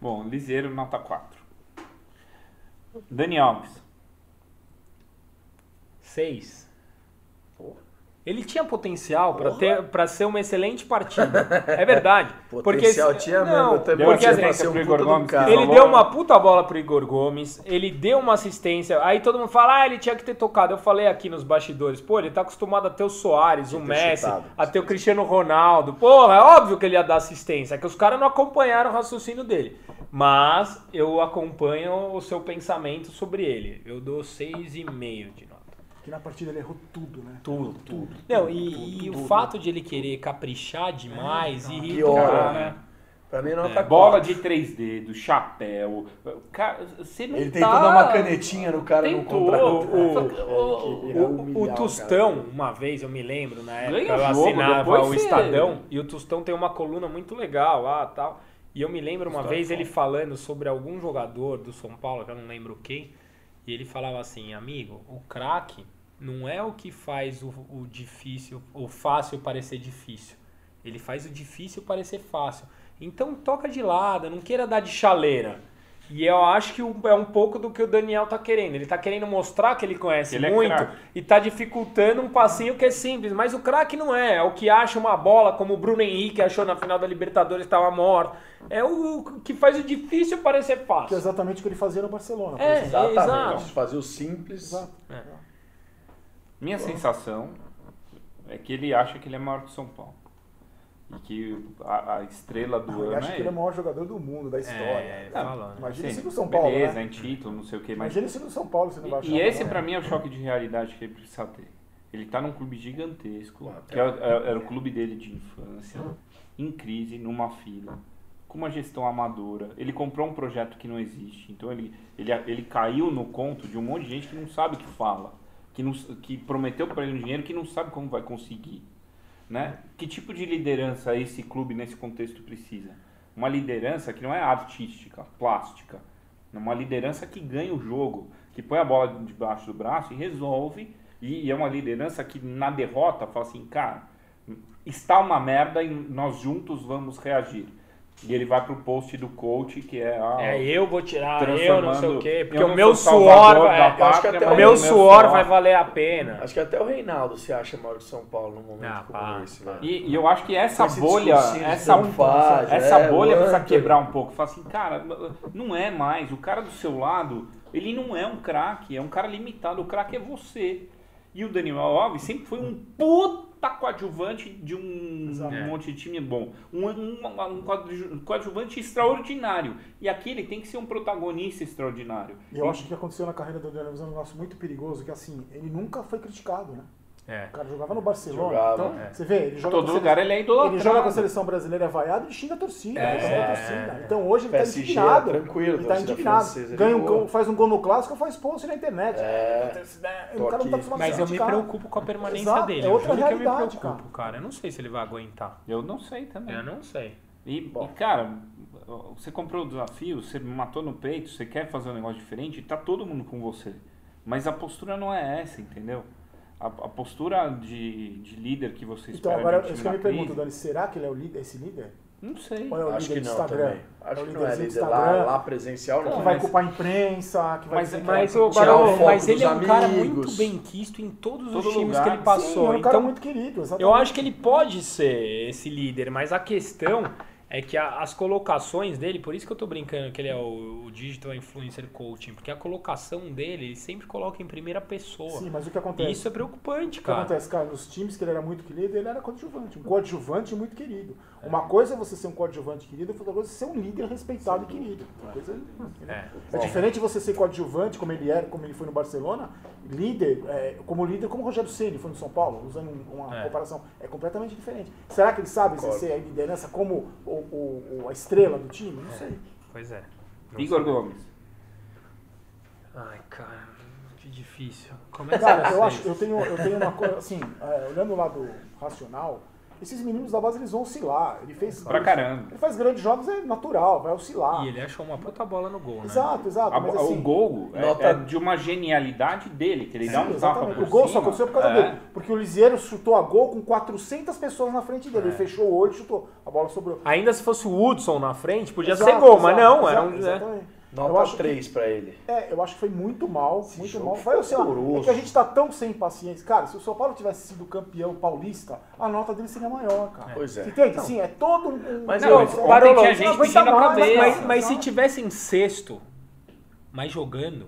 Bom, Liseiro, nota 4. Dani Alves. 6. Ele tinha potencial pra ter para ser uma excelente partida. É verdade. Potencial porque, tinha mesmo, não, também Deu porque tinha assim, um Igor Gomes, cara. ele deu uma puta bola pro Igor Gomes, ele deu uma assistência, aí todo mundo fala, ah, ele tinha que ter tocado. Eu falei aqui nos bastidores, pô, ele tá acostumado a ter o Soares, o Messi, chutado. a ter o Cristiano Ronaldo. Porra, é óbvio que ele ia dar assistência, é que os caras não acompanharam o raciocínio dele. Mas eu acompanho o seu pensamento sobre ele. Eu dou 6,5 de. Que na partida ele errou tudo, né? Tudo, tudo. Não, e, e o fato de ele querer caprichar demais irrita o Piora, cara, né? né? Pra mim não É, tá Bola de três dedos, chapéu. Cara, você não Ele tá... tentou dar uma canetinha no cara no Tentou, contra-ataque. o- É, que ia O, o cara. Tostão, uma vez, eu me lembro, na época, Ganha eu jogo, assinava o Estadão, e o Tostão tem uma coluna muito legal lá tal. E eu me lembro uma História vez foda. ele falando sobre algum jogador do São Paulo, que eu não lembro quem, e ele falava assim, amigo, o craque não é o que faz o, o difícil, o fácil parecer difícil. Ele faz o difícil parecer fácil. Então toca de lado, não queira dar de chaleira. E eu acho que é um pouco do que o Daniel tá querendo. Ele tá querendo mostrar que ele conhece Ele é muito craque. e tá dificultando um passinho que é simples. Mas o craque não é. É o que acha uma bola, como o Bruno Henrique achou na final da Libertadores, estava morto. É o que faz o difícil parecer Que é fácil. exatamente o que ele fazia no Barcelona. É. Exatamente. Exato. Fazer o simples. Exato. Minha sensação é que ele acha que ele é maior que o São Paulo. E que a, a estrela do Eu ano acho é que ele é o ele. maior jogador do mundo, da história. É, Não, falando. Imagina se no São Paulo, Beleza, né? em título, não sei o que, mas... Imagina se no São Paulo você não vai E, achar. e esse né? pra mim é o choque de realidade que ele precisa ter. Ele tá num clube gigantesco, que é- é- era o clube dele de infância, em crise, numa fila, com uma gestão amadora. Ele comprou um projeto que não existe, então ele, ele, ele caiu no conto de um monte de gente que não sabe o que fala, que, não, que prometeu para ele um dinheiro que não sabe como vai conseguir. Né? Que tipo de liderança esse clube nesse contexto precisa? Uma liderança que não é artística, plástica, uma liderança que ganha o jogo, que põe a bola debaixo do braço e resolve. E, e é uma liderança que na derrota fala assim, cara, está uma merda e nós juntos vamos reagir. E ele vai pro post do coach, que é a. É, eu vou tirar, eu não sei o quê, porque o meu suor vai, pátria, até o meu suor vai valer a pena. Acho que até o Reinaldo se acha maior que São Paulo num momento Ah, como pá, esse, velho. E, e eu acho que essa esse bolha, essa, faz, essa é, bolha precisa quebrar um pouco. Fala assim, cara, não é mais. O cara do seu lado, ele não é um craque, é um cara limitado. O craque é você. E o Daniel Alves sempre foi um puta coadjuvante de um, Exato. um monte de time bom. Um, um, um coadju- coadjuvante extraordinário. E aqui ele tem que ser um protagonista extraordinário. E eu acho que o que aconteceu na carreira do Daniel é um negócio muito perigoso, que assim, ele nunca foi criticado, né? É. O cara jogava no Barcelona. Jogava, então, é. você vê, ele joga Todo com a lugar ele é idolatrado. Ele joga com a seleção brasileira é vaiado e xinga a torcida. É, ele xinga a é, torcida. é. Então hoje ele tá PSG indignado. é tranquilo, ele tá indignado. francesa é Ganha um gol, faz um gol no clássico faz post na internet. É, o cara não tá acostumado Mas eu me preocupo com a permanência Exato, dele. é outra eu que eu me realidade, preocupo, cara. Eu não sei se ele vai aguentar. Eu não sei também. Eu não sei. E, e, cara, você comprou o desafio, você matou no peito, você quer fazer um negócio diferente, tá todo mundo com você. Mas a postura não é essa, entendeu? A, a postura de, de líder que você Então espera agora, de um isso que eu me pergunto, Dani, será que ele é o líder, esse líder? Não sei. Ou é o Acho líder que do não Instagram? também. Acho é o que não é líder lá, Instagram? lá presencial, não. que vai mas- culpar a imprensa, que vai Mas- Mas, vai o Barão, mas ele é um cara amigos. muito bem quisto em todos Todo os times lugar. que ele Sim, passou. é um cara então, muito querido, exatamente. eu acho que ele pode ser esse líder, mas a questão é que a- as colocações dele, por isso que eu tô brincando que ele é o, o Digital Influencer Coaching, porque a colocação dele, ele sempre coloca em primeira pessoa. Sim, mas o que acontece? E isso é preocupante, O que cara. acontece, cara, nos times que ele era muito querido, ele era coadjuvante, um coadjuvante muito querido. Uma coisa é você ser um coadjuvante querido, outra coisa é ser um líder respeitado e querido. Uma coisa é, É. é diferente você ser coadjuvante, como ele era, como ele foi no Barcelona, líder, é, como líder, como o Rogério Ceni foi no São Paulo, usando um- uma É. comparação. É completamente diferente. Será que ele sabe exercer a liderança como o, o- o- a estrela do time? Não sei. Pois é. Não Igor sei. Gomes. Ai, cara, que difícil. Como é que Cara, eu acho, eu tenho, eu tenho uma coisa, assim, é, olhando o lado racional, esses meninos da base eles vão oscilar. Ele fez. Pra caramba. Ele faz grandes jogos, é natural, vai oscilar. E ele achou uma puta bola no gol, né? Exato, exato. A- mas o assim, gol é- nota- é, de uma genialidade dele, que ele dá sim, um tapa exatamente. por O gol só cima. aconteceu por causa É. dele. Porque o Lisieiro chutou a gol com 400 pessoas na frente dele. Ele fechou o olho e chutou. A bola sobrou. Ainda se fosse o Hudson na frente, podia Exato, ser gol, mas exato, não, era exato, um. né? Exatamente. Eu Nota acho que- 3 pra ele. É, eu acho que foi muito mal, Esse muito mal. foi Vai, assim, ó, é horroroso. que a gente tá tão sem paciência. Cara, se o São Paulo tivesse sido campeão paulista, a nota dele seria maior, cara. Pois é. Você entende? Sim, é todo um. Mas um- eu- um- ontem um- Barolo, tinha não gente pedindo a mais, cabeça. Mas, mas se tivesse em sexto, mas jogando,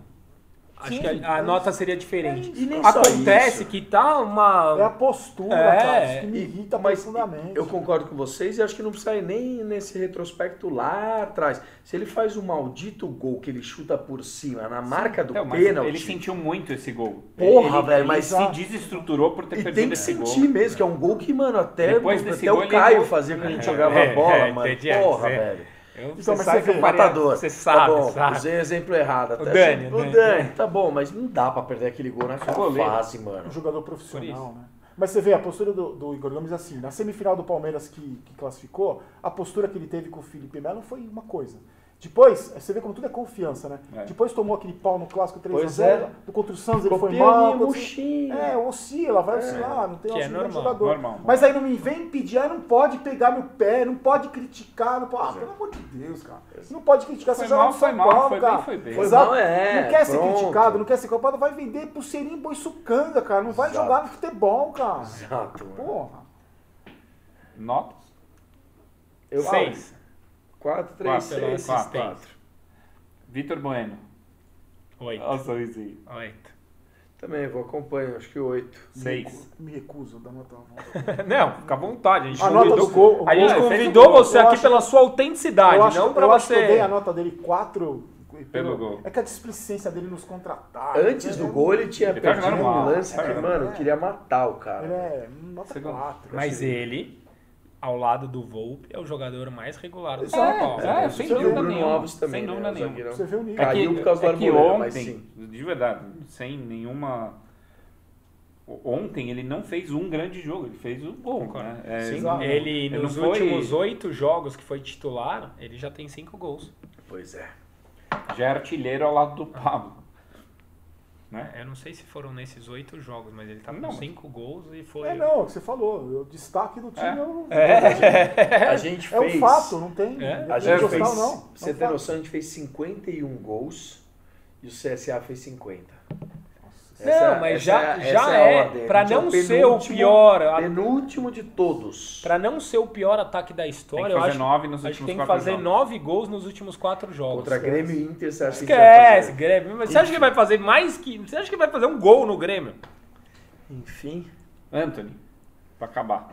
acho Sim, que a, a é nota seria diferente. E nem só Acontece isso. que tá uma. É a postura, É. cara, isso que me E- irrita mas profundamente. eu concordo com vocês e acho que não precisa ir nem nesse retrospecto lá atrás. Se ele faz um maldito gol que ele chuta por cima na marca do Então, mas pênalti, ele sentiu muito esse gol. Porra, ele, velho, ele mas se desestruturou por ter e perdido tem que esse sentir gol. mesmo, que é um gol que, mano, até, Depois até o ele Caio errou. fazia quando a gente É, jogava é, bola, é, mano. é, Porra, é. velho. Eu, Então, você mas sabe você que vê, faria- Matador. Você tá sabe, bom, sabe. usei exemplo errado. Até Dani, o o Dani. Dani, tá bom, mas não dá pra perder aquele gol nessa Goleiro. fase, mano. um jogador profissional, né? Mas você vê a postura do, do Igor Gomes assim, na semifinal do Palmeiras que, que classificou, a postura que ele teve com o Felipe Melo foi uma coisa. Depois, você vê como tudo é confiança, né? É. Depois tomou aquele pau no clássico 3 Pois a 0 é. do contra o Santos ele Ficou foi mal. murchinho. É, oscila, vai oscilar, não tem Que é um grande normal, jogador. normal. Mas aí não me vem pedir, aí não pode pegar no pé, não pode criticar, não pode. Ah, pelo amor de Deus, cara. Não pode criticar, Foi você joga mal, foi São mal, Paulo, foi bem, cara. foi bem. Foi Exato. mal, é, não quer ser pronto. criticado, não quer ser culpado, vai vender pulseirinha em boiçucanga, cara. Não vai Exato. jogar no futebol, cara. Exato, mano. Porra. Notas? Eu Seis. 4, 3, Quatro, 6, quatro, 4. Vitor Bueno. Oito. Olha o sorrisinho. Oito. Também vou acompanhar, acho que 8. Seis. Me recuso, dá nota. Não, fica à vontade. A gente A nota convidou, do gol- a gente gol- convidou eu você acho- aqui pela sua autenticidade, acho, não pra eu acho que eu dei você. a nota dele 4 Pelo gol. É que a displicência dele nos contratar. Antes do gol ele tinha Ele tá perdido um lance tá que, mano, eu queria matar o cara. Ele é nota Segundo. 4. Mas ele, ao lado do Volpe, é o jogador mais regular do Exato. São Paulo. É, É, sem dúvida nenhuma. Também, sem dúvida né, nenhuma. Você vê o nível. É que, Caiu por causa do é que Arboleda, ontem, mas sim. de verdade, sem nenhuma. Ontem ele não fez um grande jogo, ele fez gol. Concordo. Né? É, Sim. Ele, ele nos foi- últimos oito jogos que foi titular, ele já tem cinco gols. Pois é. Já é artilheiro ao lado do Pablo. Né? Eu não sei se foram nesses oito jogos, mas ele tá com Não, mas- cinco gols e foi. É, não, o que você falou. O destaque do time É. é, o. A gente É um fez. fato, não tem. É. A gente fez. não. Você É um fato. noção, a gente fez 51 gols e o CSA fez 50. Não, Essa é- mas essa já, é- já a é. A pra gente é não o ser o pior, a- Penúltimo de todos. pra não ser o pior ataque da Tem história, que eu fazer acho, nove nos acho que últimos tem que fazer jogos. nove gols nos últimos quatro jogos. Contra Grêmio e Inter, você acha que Esquece, vai Grêmio. Mas Você acha que vai fazer mais que. Você acha que vai fazer um gol no Grêmio? Enfim, Anthony, pra acabar.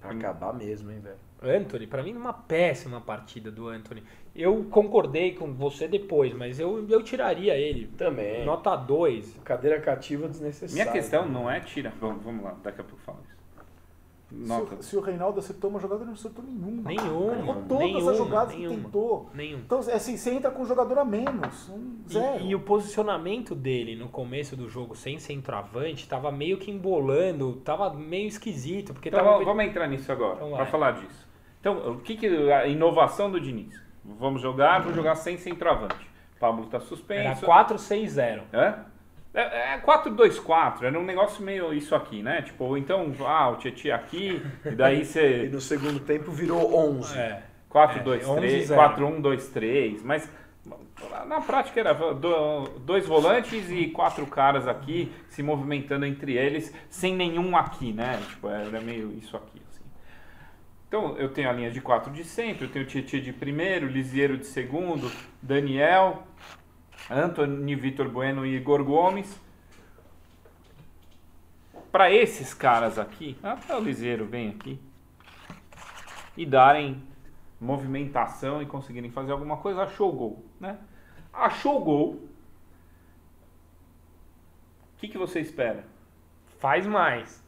pra acabar mesmo, hein, velho. Anthony, pra mim, uma péssima partida do Anthony. Eu concordei com você depois, mas eu, eu tiraria ele. Também. Nota 2. Cadeira cativa desnecessária. Minha questão não é tira. Vamos, vamos lá, daqui a pouco eu falo isso. Se o, se o Reinaldo acertou uma jogada, ele não acertou nenhuma. Nenhuma, errou todas nenhuma, as jogadas nenhuma. que tentou. Nenhum. Então, é assim, você entra com um jogador a menos. Um zero. E, e o posicionamento dele no começo do jogo sem centroavante tava meio que embolando, tava meio esquisito, porque Então tava. vamos, entrar nisso agora, Então pra vai. falar disso. Então, o que, que a inovação do Diniz? Vamos jogar, vou jogar sem centroavante. Pablo tá Era suspenso. 4-6-0. É? É, é 4-2-4, era um negócio meio isso aqui, né? Tipo, ou então, ah, o Tietchan aqui, e daí E você. no segundo tempo virou 11. É. 4-2-3, 11-0. 4-1-2-3, mas na prática era do- dois volantes e quatro caras aqui se movimentando entre eles, sem nenhum aqui, né? Tipo, era meio isso aqui. Então, eu tenho a linha de quatro de centro, eu tenho Tietchan de primeiro, Lisiero de segundo, Daniel, Antony, Vitor Bueno e Igor Gomes. Para esses caras aqui, até o Liseiro vem aqui, e darem movimentação e conseguirem fazer alguma coisa, achou o gol, né? Achou o gol. O que, que você espera? Faz mais.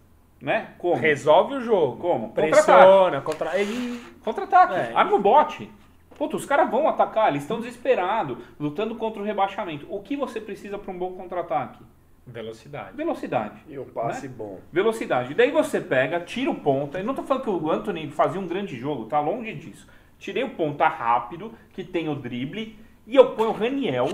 Né? Como? Resolve o jogo. Como? Pressiona, contra. Ele. Contra-ataque. É. Arma o bote. Puta, os caras vão atacar, eles estão desesperados, lutando contra o rebaixamento. O que você precisa para um bom contra-ataque? Velocidade. Velocidade. E um passe bom. Velocidade. Daí você pega, tira o ponta. Eu não tô falando que o Anthony fazia um grande jogo, tá longe disso. Tirei o ponta rápido, que tem o drible, e eu ponho o Raniel.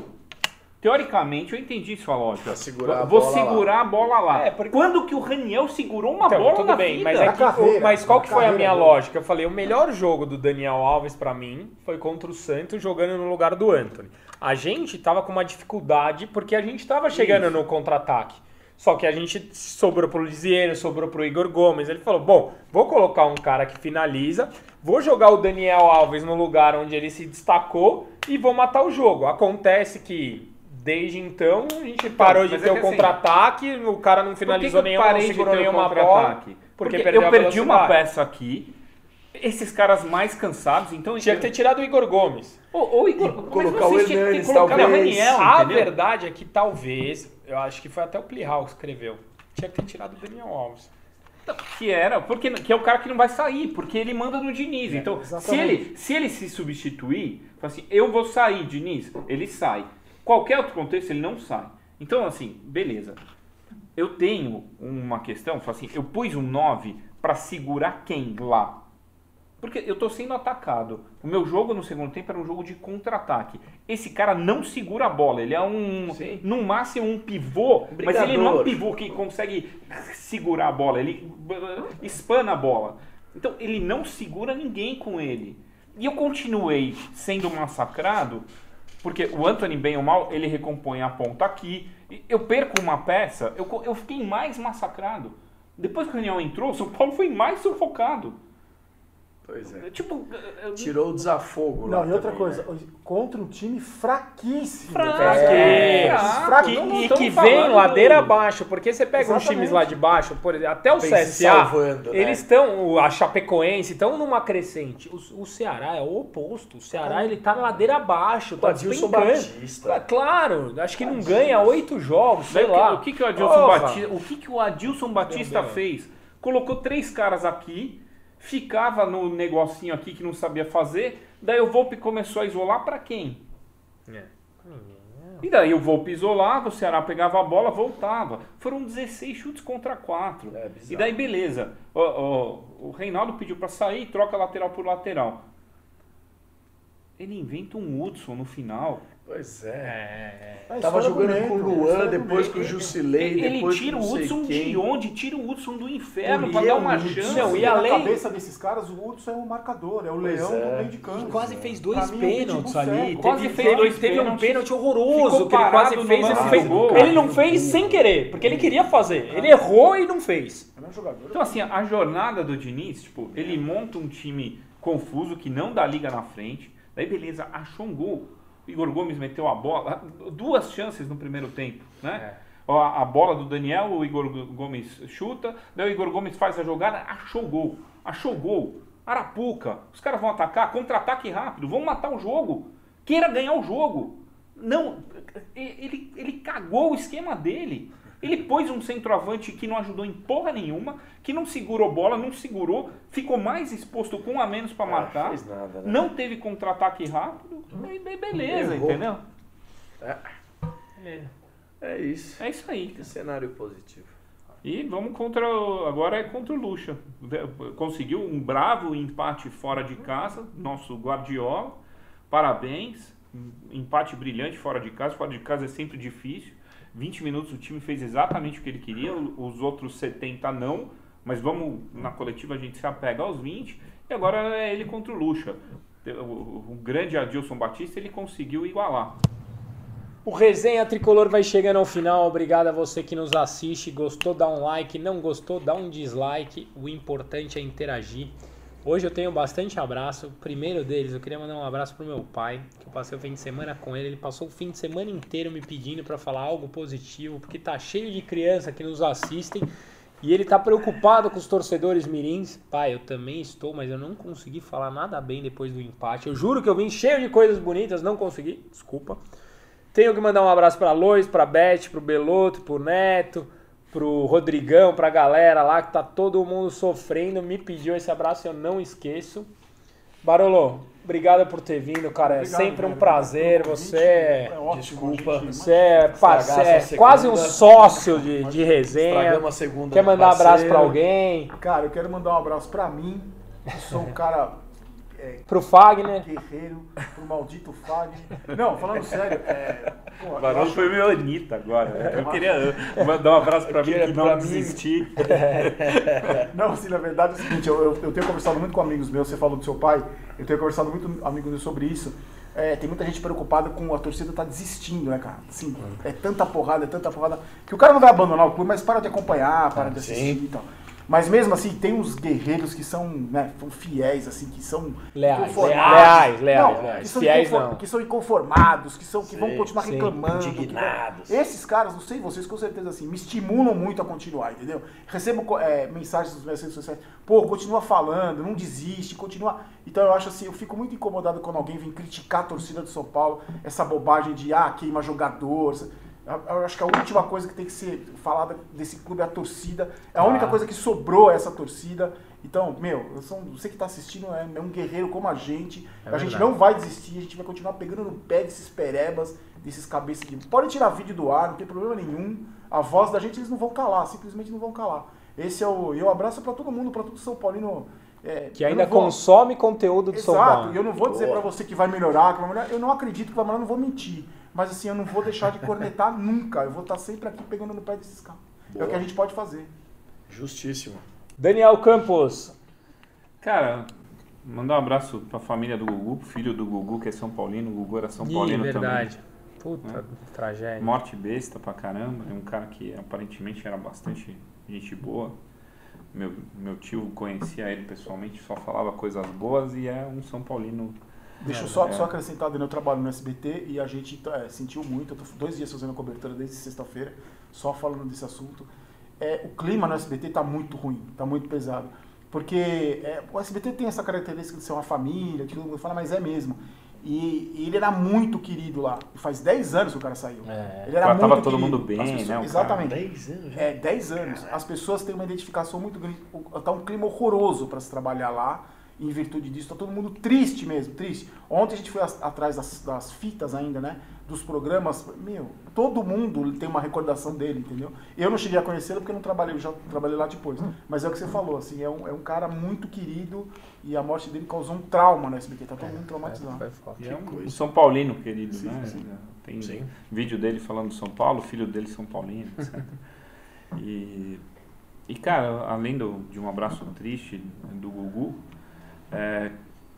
Teoricamente, eu entendi sua lógica. Segurar Vou segurar a bola lá. É, porque- Quando que o Raniel segurou uma Então, bola tudo na bem, vida? mas, é carreira, mas qual que foi a minha dele. lógica? Eu falei, o melhor jogo do Daniel Alves pra mim foi contra o Santos jogando no lugar do Anthony. A gente tava com uma dificuldade porque a gente tava chegando no contra-ataque. Só que a gente sobrou pro Lisiero, sobrou pro Igor Gomes. Ele falou: bom, vou colocar um cara que finaliza, vou jogar o Daniel Alves no lugar onde ele se destacou e vou matar o jogo. Acontece que. Desde então, a gente parou de mas é ter que o assim, contra-ataque, o cara não finalizou nenhuma, não de segurou nenhuma bola. Porque, Porque eu perdi uma peça aqui. Esses caras mais cansados, então. Tinha que ter tirado o Igor Gomes. Ou, ou Igor, E mas colocar o tinham que ter Hernanes, colocado o talvez. Raniel, a entendeu? verdade é que talvez, eu acho que foi até o Plihal que escreveu, tinha que ter tirado o Daniel Alves. Que era, porque que é o cara que não vai sair, porque ele manda no Diniz. então, se ele, se ele se substituir, fala assim, eu vou sair, Diniz, ele sai. Qualquer outro contexto, ele não sai. Então, assim, beleza. Eu tenho uma questão, assim, eu pus um 9 para segurar quem lá? Porque eu tô sendo atacado. O meu jogo no segundo tempo era um jogo de contra-ataque. Esse cara não segura a bola. Ele é um, Sim. no máximo, um pivô, mas ele não é um pivô que consegue segurar a bola. Ele espana a bola. Então, ele não segura ninguém com ele. E eu continuei sendo massacrado, porque o Anthony, bem ou mal, ele recompõe a ponta aqui. Eu perco uma peça, eu, eu fiquei mais massacrado. Depois que o Raniel entrou, o São Paulo foi mais sufocado. Pois é. Tipo, eu- Tirou o desafogo lá Não, e outra também, coisa, né? contra um time fraquíssimo. Fraco. É, não, não e que vem falando- ladeira abaixo, porque você pega uns Exatamente. times lá de baixo, por exemplo, até o Vem CSA, salvando, né? eles estão, a Chapecoense, estão numa crescente. O, o Ceará é o oposto. O Ceará, ele tá na ladeira abaixo, O tá Adilson. Batista. Claro, acho que não ganha oito jogos, sei Daí o que- lá. O que, que o Adilson. Batista, o que, que o Adilson Batista fez? Colocou três caras aqui, ficava no negocinho aqui que não sabia fazer. Daí o Volpe começou a isolar pra quem? É. E daí o Volpe isolava, o Ceará pegava a bola, voltava. Foram 16 chutes contra 4. É, e daí beleza. O, o, o Reinaldo pediu pra sair, troca lateral por lateral. Ele inventa um Hudson no final. Pois é. É, É a Tava jogando com o é a Luan, depois com o Jusilei, Ele depois tira com o Hudson quem. de onde? Tira o Hudson do inferno Por pra que dar uma Hudson? chance. Não, e na além- cabeça desses caras, o Hudson é o marcador, é o Pois leão é. do meio de campo. Quase fez dois é um pênaltis pitbull ali. Quase Teve, fez teve- dois teve um pênalti horroroso que ele quase fez e não lance fez. gol. Ele não fez sem querer, porque ele queria fazer. Ele errou e não fez. É um. Então, assim, a jornada do Diniz, tipo, ele monta um time confuso que não dá liga na frente. Daí, beleza, achou um gol. Igor Gomes meteu a bola. Duas chances no primeiro tempo, né? Ó, A, a bola do Daniel, o Igor Gomes chuta. Daí o Igor Gomes faz a jogada, achou o gol. Achou gol. Arapuca. Os caras vão atacar, contra-ataque rápido. Vão matar o jogo. Queira ganhar o jogo. Não, ele, ele cagou o esquema dele. Ele pôs um centroavante que não ajudou em porra nenhuma, que não segurou bola, não segurou, ficou mais exposto com um a menos pra Ah, marcar. fez nada, né? Não teve contra-ataque rápido. e be- beleza, Errou. entendeu? É isso. É isso aí. Que cenário positivo. E vamos contra. o- Agora é contra o Lucha. Conseguiu um bravo empate fora de casa, nosso Guardiola. Parabéns. Empate brilhante fora de casa. Fora de casa é sempre difícil. 20 minutos o time fez exatamente o que ele queria, os outros 70 não. Mas vamos, na coletiva a gente se apega aos 20. E agora é ele contra o Lucha. O- o grande Adilson Batista ele conseguiu igualar. O Resenha Tricolor vai chegando ao final. Obrigado a você que nos assiste. Gostou, dá um like. Não gostou, dá um dislike. O importante é interagir. Hoje eu tenho bastante abraço. O primeiro deles, eu queria mandar um abraço pro meu pai, que eu passei o fim de semana com ele. Ele passou o fim de semana inteiro me pedindo para falar algo positivo, porque tá cheio de criança que nos assistem. E ele tá preocupado com os torcedores mirins. Pai, eu também estou, mas eu não consegui falar nada bem depois do empate. Eu juro que eu vim cheio de coisas bonitas, não consegui. Desculpa. Tenho que mandar um abraço pra Lois, pra Beth, pro Beloto, pro Neto, pro Rodrigão, pra galera lá que tá todo mundo sofrendo. Me pediu esse abraço e eu não esqueço. Barolo, obrigado por ter vindo, cara. É Obrigado, sempre um prazer. Você é, É ótimo, Desculpa. você é, parce- Estragar é quase um sócio de, de resenha. Segunda. Quer mandar abraço parceiro. pra alguém? Cara, eu quero mandar um abraço pra mim, que sou um cara é, Pro Fagner? guerreiro, pro maldito Fagner. Não, falando sério, é, pô, O Barão acho- foi meu Anitta agora. né? Eu queria mandar um abraço pra mim que não pra desistir. Não, assim, na verdade é o seguinte, eu, eu, eu tenho conversado muito com amigos meus, você falou do seu pai, eu tenho conversado muito com amigos meus sobre isso. É, tem muita gente preocupada com a torcida tá desistindo, né, cara? Assim, é tanta porrada, é tanta porrada, que o cara não vai abandonar o clube, mas para de acompanhar, para de sim. assistir e tal. Mas mesmo assim, tem uns guerreiros que são, né, são fiéis, assim, que são Leais, leais, leais, Não, leais. Que são, Fiéis não. que são inconformados, que, são, que vão Sim, continuar sim. reclamando. que vão- Indignados. Esses caras, não sei vocês, com certeza assim, me estimulam muito a continuar, entendeu? Recebo é, mensagens nas minhas redes sociais, pô, continua falando, não desiste, continua. Então eu acho assim, eu fico muito incomodado quando alguém vem criticar a torcida do São Paulo, essa bobagem de, ah, queima jogador. Eu acho que a última coisa que tem que ser falada desse clube é a torcida. É a única coisa que sobrou é essa torcida. Então, meu, eu sou, você que está assistindo é, é um guerreiro como a gente. a gente não vai desistir, a gente vai continuar pegando no pé desses perebas, desses cabeças de. Pode tirar vídeo do ar, não tem problema nenhum. A voz da gente eles não vão calar, simplesmente não vão calar. Esse é o. E eu abraço para todo mundo, para todo São Paulino. é, Que ainda vou- consome conteúdo do São Exato, Paulo. e eu não vou dizer Boa. pra você que vai melhorar, que vai melhorar. Eu não acredito que vai melhorar, não vou mentir. Mas assim, eu não vou deixar de cornetar nunca. Eu vou estar sempre aqui pegando no pé desses caras. É o que a gente pode fazer. Justíssimo. Daniel Campos. Cara, mandar um abraço pra família do Gugu, filho do Gugu, que é São Paulino. O Gugu era São Ih, Paulino verdade. também. Puta tragédia. Morte besta pra caramba. É um cara que aparentemente era bastante gente boa. Meu, meu tio conhecia ele pessoalmente, só falava coisas boas e é um São Paulino. Deixa eu só, é. só acrescentar, Daniel, eu trabalho no SBT e a gente é, sentiu muito. Eu tô dois dias fazendo a cobertura desde sexta-feira, só falando desse assunto. É, o clima no SBT tá muito ruim, tá muito pesado. Porque é, o SBT tem essa característica de ser uma família, que todo mundo fala, mas é mesmo. E, e ele era muito querido lá. E faz 10 anos que o cara saiu. É. Ele era muito todo querido. mundo bem, As pessoas- né? Exatamente. 10 anos já. É, 10 anos. As pessoas têm uma identificação muito grande. O- Tá um clima horroroso para se trabalhar lá. Em virtude disso. Tá todo mundo triste mesmo, triste. Ontem a gente foi atrás das, das fitas ainda, né? Dos programas. Meu, todo mundo tem uma recordação dele, entendeu? Eu não cheguei a conhecê-lo porque eu não trabalhei, eu já trabalhei lá depois. Mas é o que você falou, assim, é um, é um cara muito querido e a morte dele causou um trauma no SBT. Tá todo mundo traumatizado. Foi foda. E é um, um São Paulino querido, né? sim. Tem Sim. vídeo dele falando do São Paulo, filho dele São Paulino, etc. e, e, cara, além do, de um abraço triste do Gugu, é,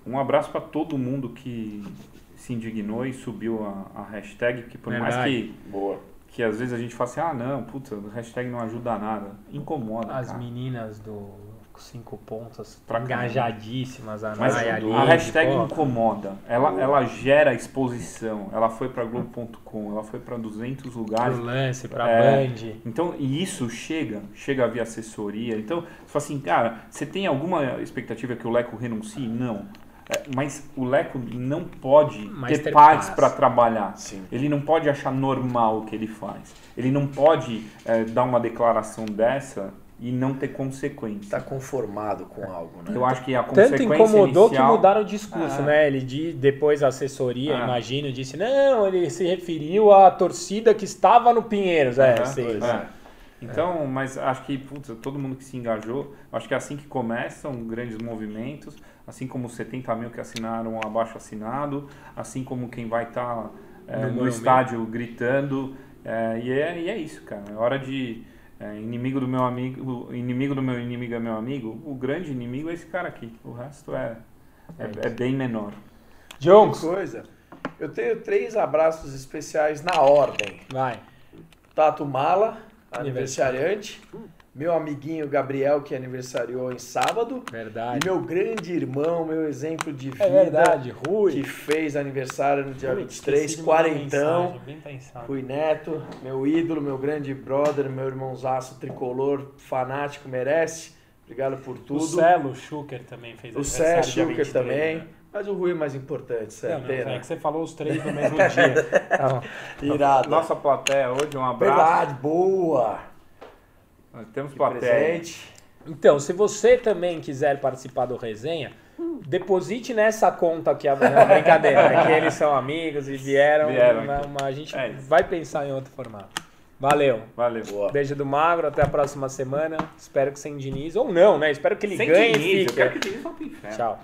um abraço para todo mundo que se indignou e subiu a, a hashtag, que por mais Verdade. que, Boa. que às vezes a gente fala assim, ah não, puta, a hashtag não ajuda nada. Incomoda, As cara. meninas do cinco pontos Pra engajadíssimas, a Mas a hashtag pô. incomoda. Ela, ela gera exposição. Ela foi para Globo.com, ela foi para 200 lugares. pro lance, pra É. Band. Então, e isso chega, chega via assessoria. Então, você fala assim, cara, você tem alguma expectativa que o Leco renuncie? Não. É, mas o Leco não pode Mas ter ter paz. para trabalhar. Sim. Ele não pode achar normal o que ele faz. Ele não pode é, dar uma declaração dessa e não ter consequência. Tá conformado com algo, né? Eu acho que a Tanto consequência incomodou inicial... que mudaram o discurso, É. né? Ele de, depois a assessoria, É. imagino, disse, não, ele se referiu à torcida que estava no Pinheiros. É, Aham, sei. é. Então, mas acho que putz, todo mundo que se engajou, acho que é assim que começam grandes movimentos, assim como os 70 mil que assinaram o abaixo assinado, assim como quem vai estar No no, monumento. estádio gritando. é, e, é, e é isso, cara. É hora de. É, inimigo do meu amigo, inimigo do meu inimigo é meu amigo. O grande inimigo é esse cara aqui. O resto é, é, é bem menor. Jones, coisa. Eu tenho três abraços especiais na ordem. vai. Tato Mala, aniversariante. Meu amiguinho Gabriel, que aniversariou em sábado. E Verdade. meu grande irmão, meu exemplo de vida. É verdade, Que Rui. fez aniversário no dia Ui, 23, esqueci de mandar quarentão. pensado. Rui Neto, meu ídolo, meu grande brother, meu irmãozaço tricolor, fanático, merece. Obrigado por O tudo. Celo Schuker também fez O dia Schuker 23, também. né? Mas o Rui é mais importante, Não, sério. não, pena. é que você falou os três no mesmo dia. Tá. Irado. Nossa plateia hoje, um abraço. Verdade, boa. Nós temos Que plateia. presente. Então, se você também quiser participar do resenha, deposite nessa conta que é uma brincadeira, né? que eles são amigos e vieram. Vieram uma- aqui. uma- a gente É vai pensar em outro formato. Valeu. Valeu. Boa. Beijo do Magro, até a próxima semana. Espero que sem Diniz, ou não, né? Espero que ele Sem ganhe Diniz, e eu fique. quero que Diniz vá pro inferno. Tchau.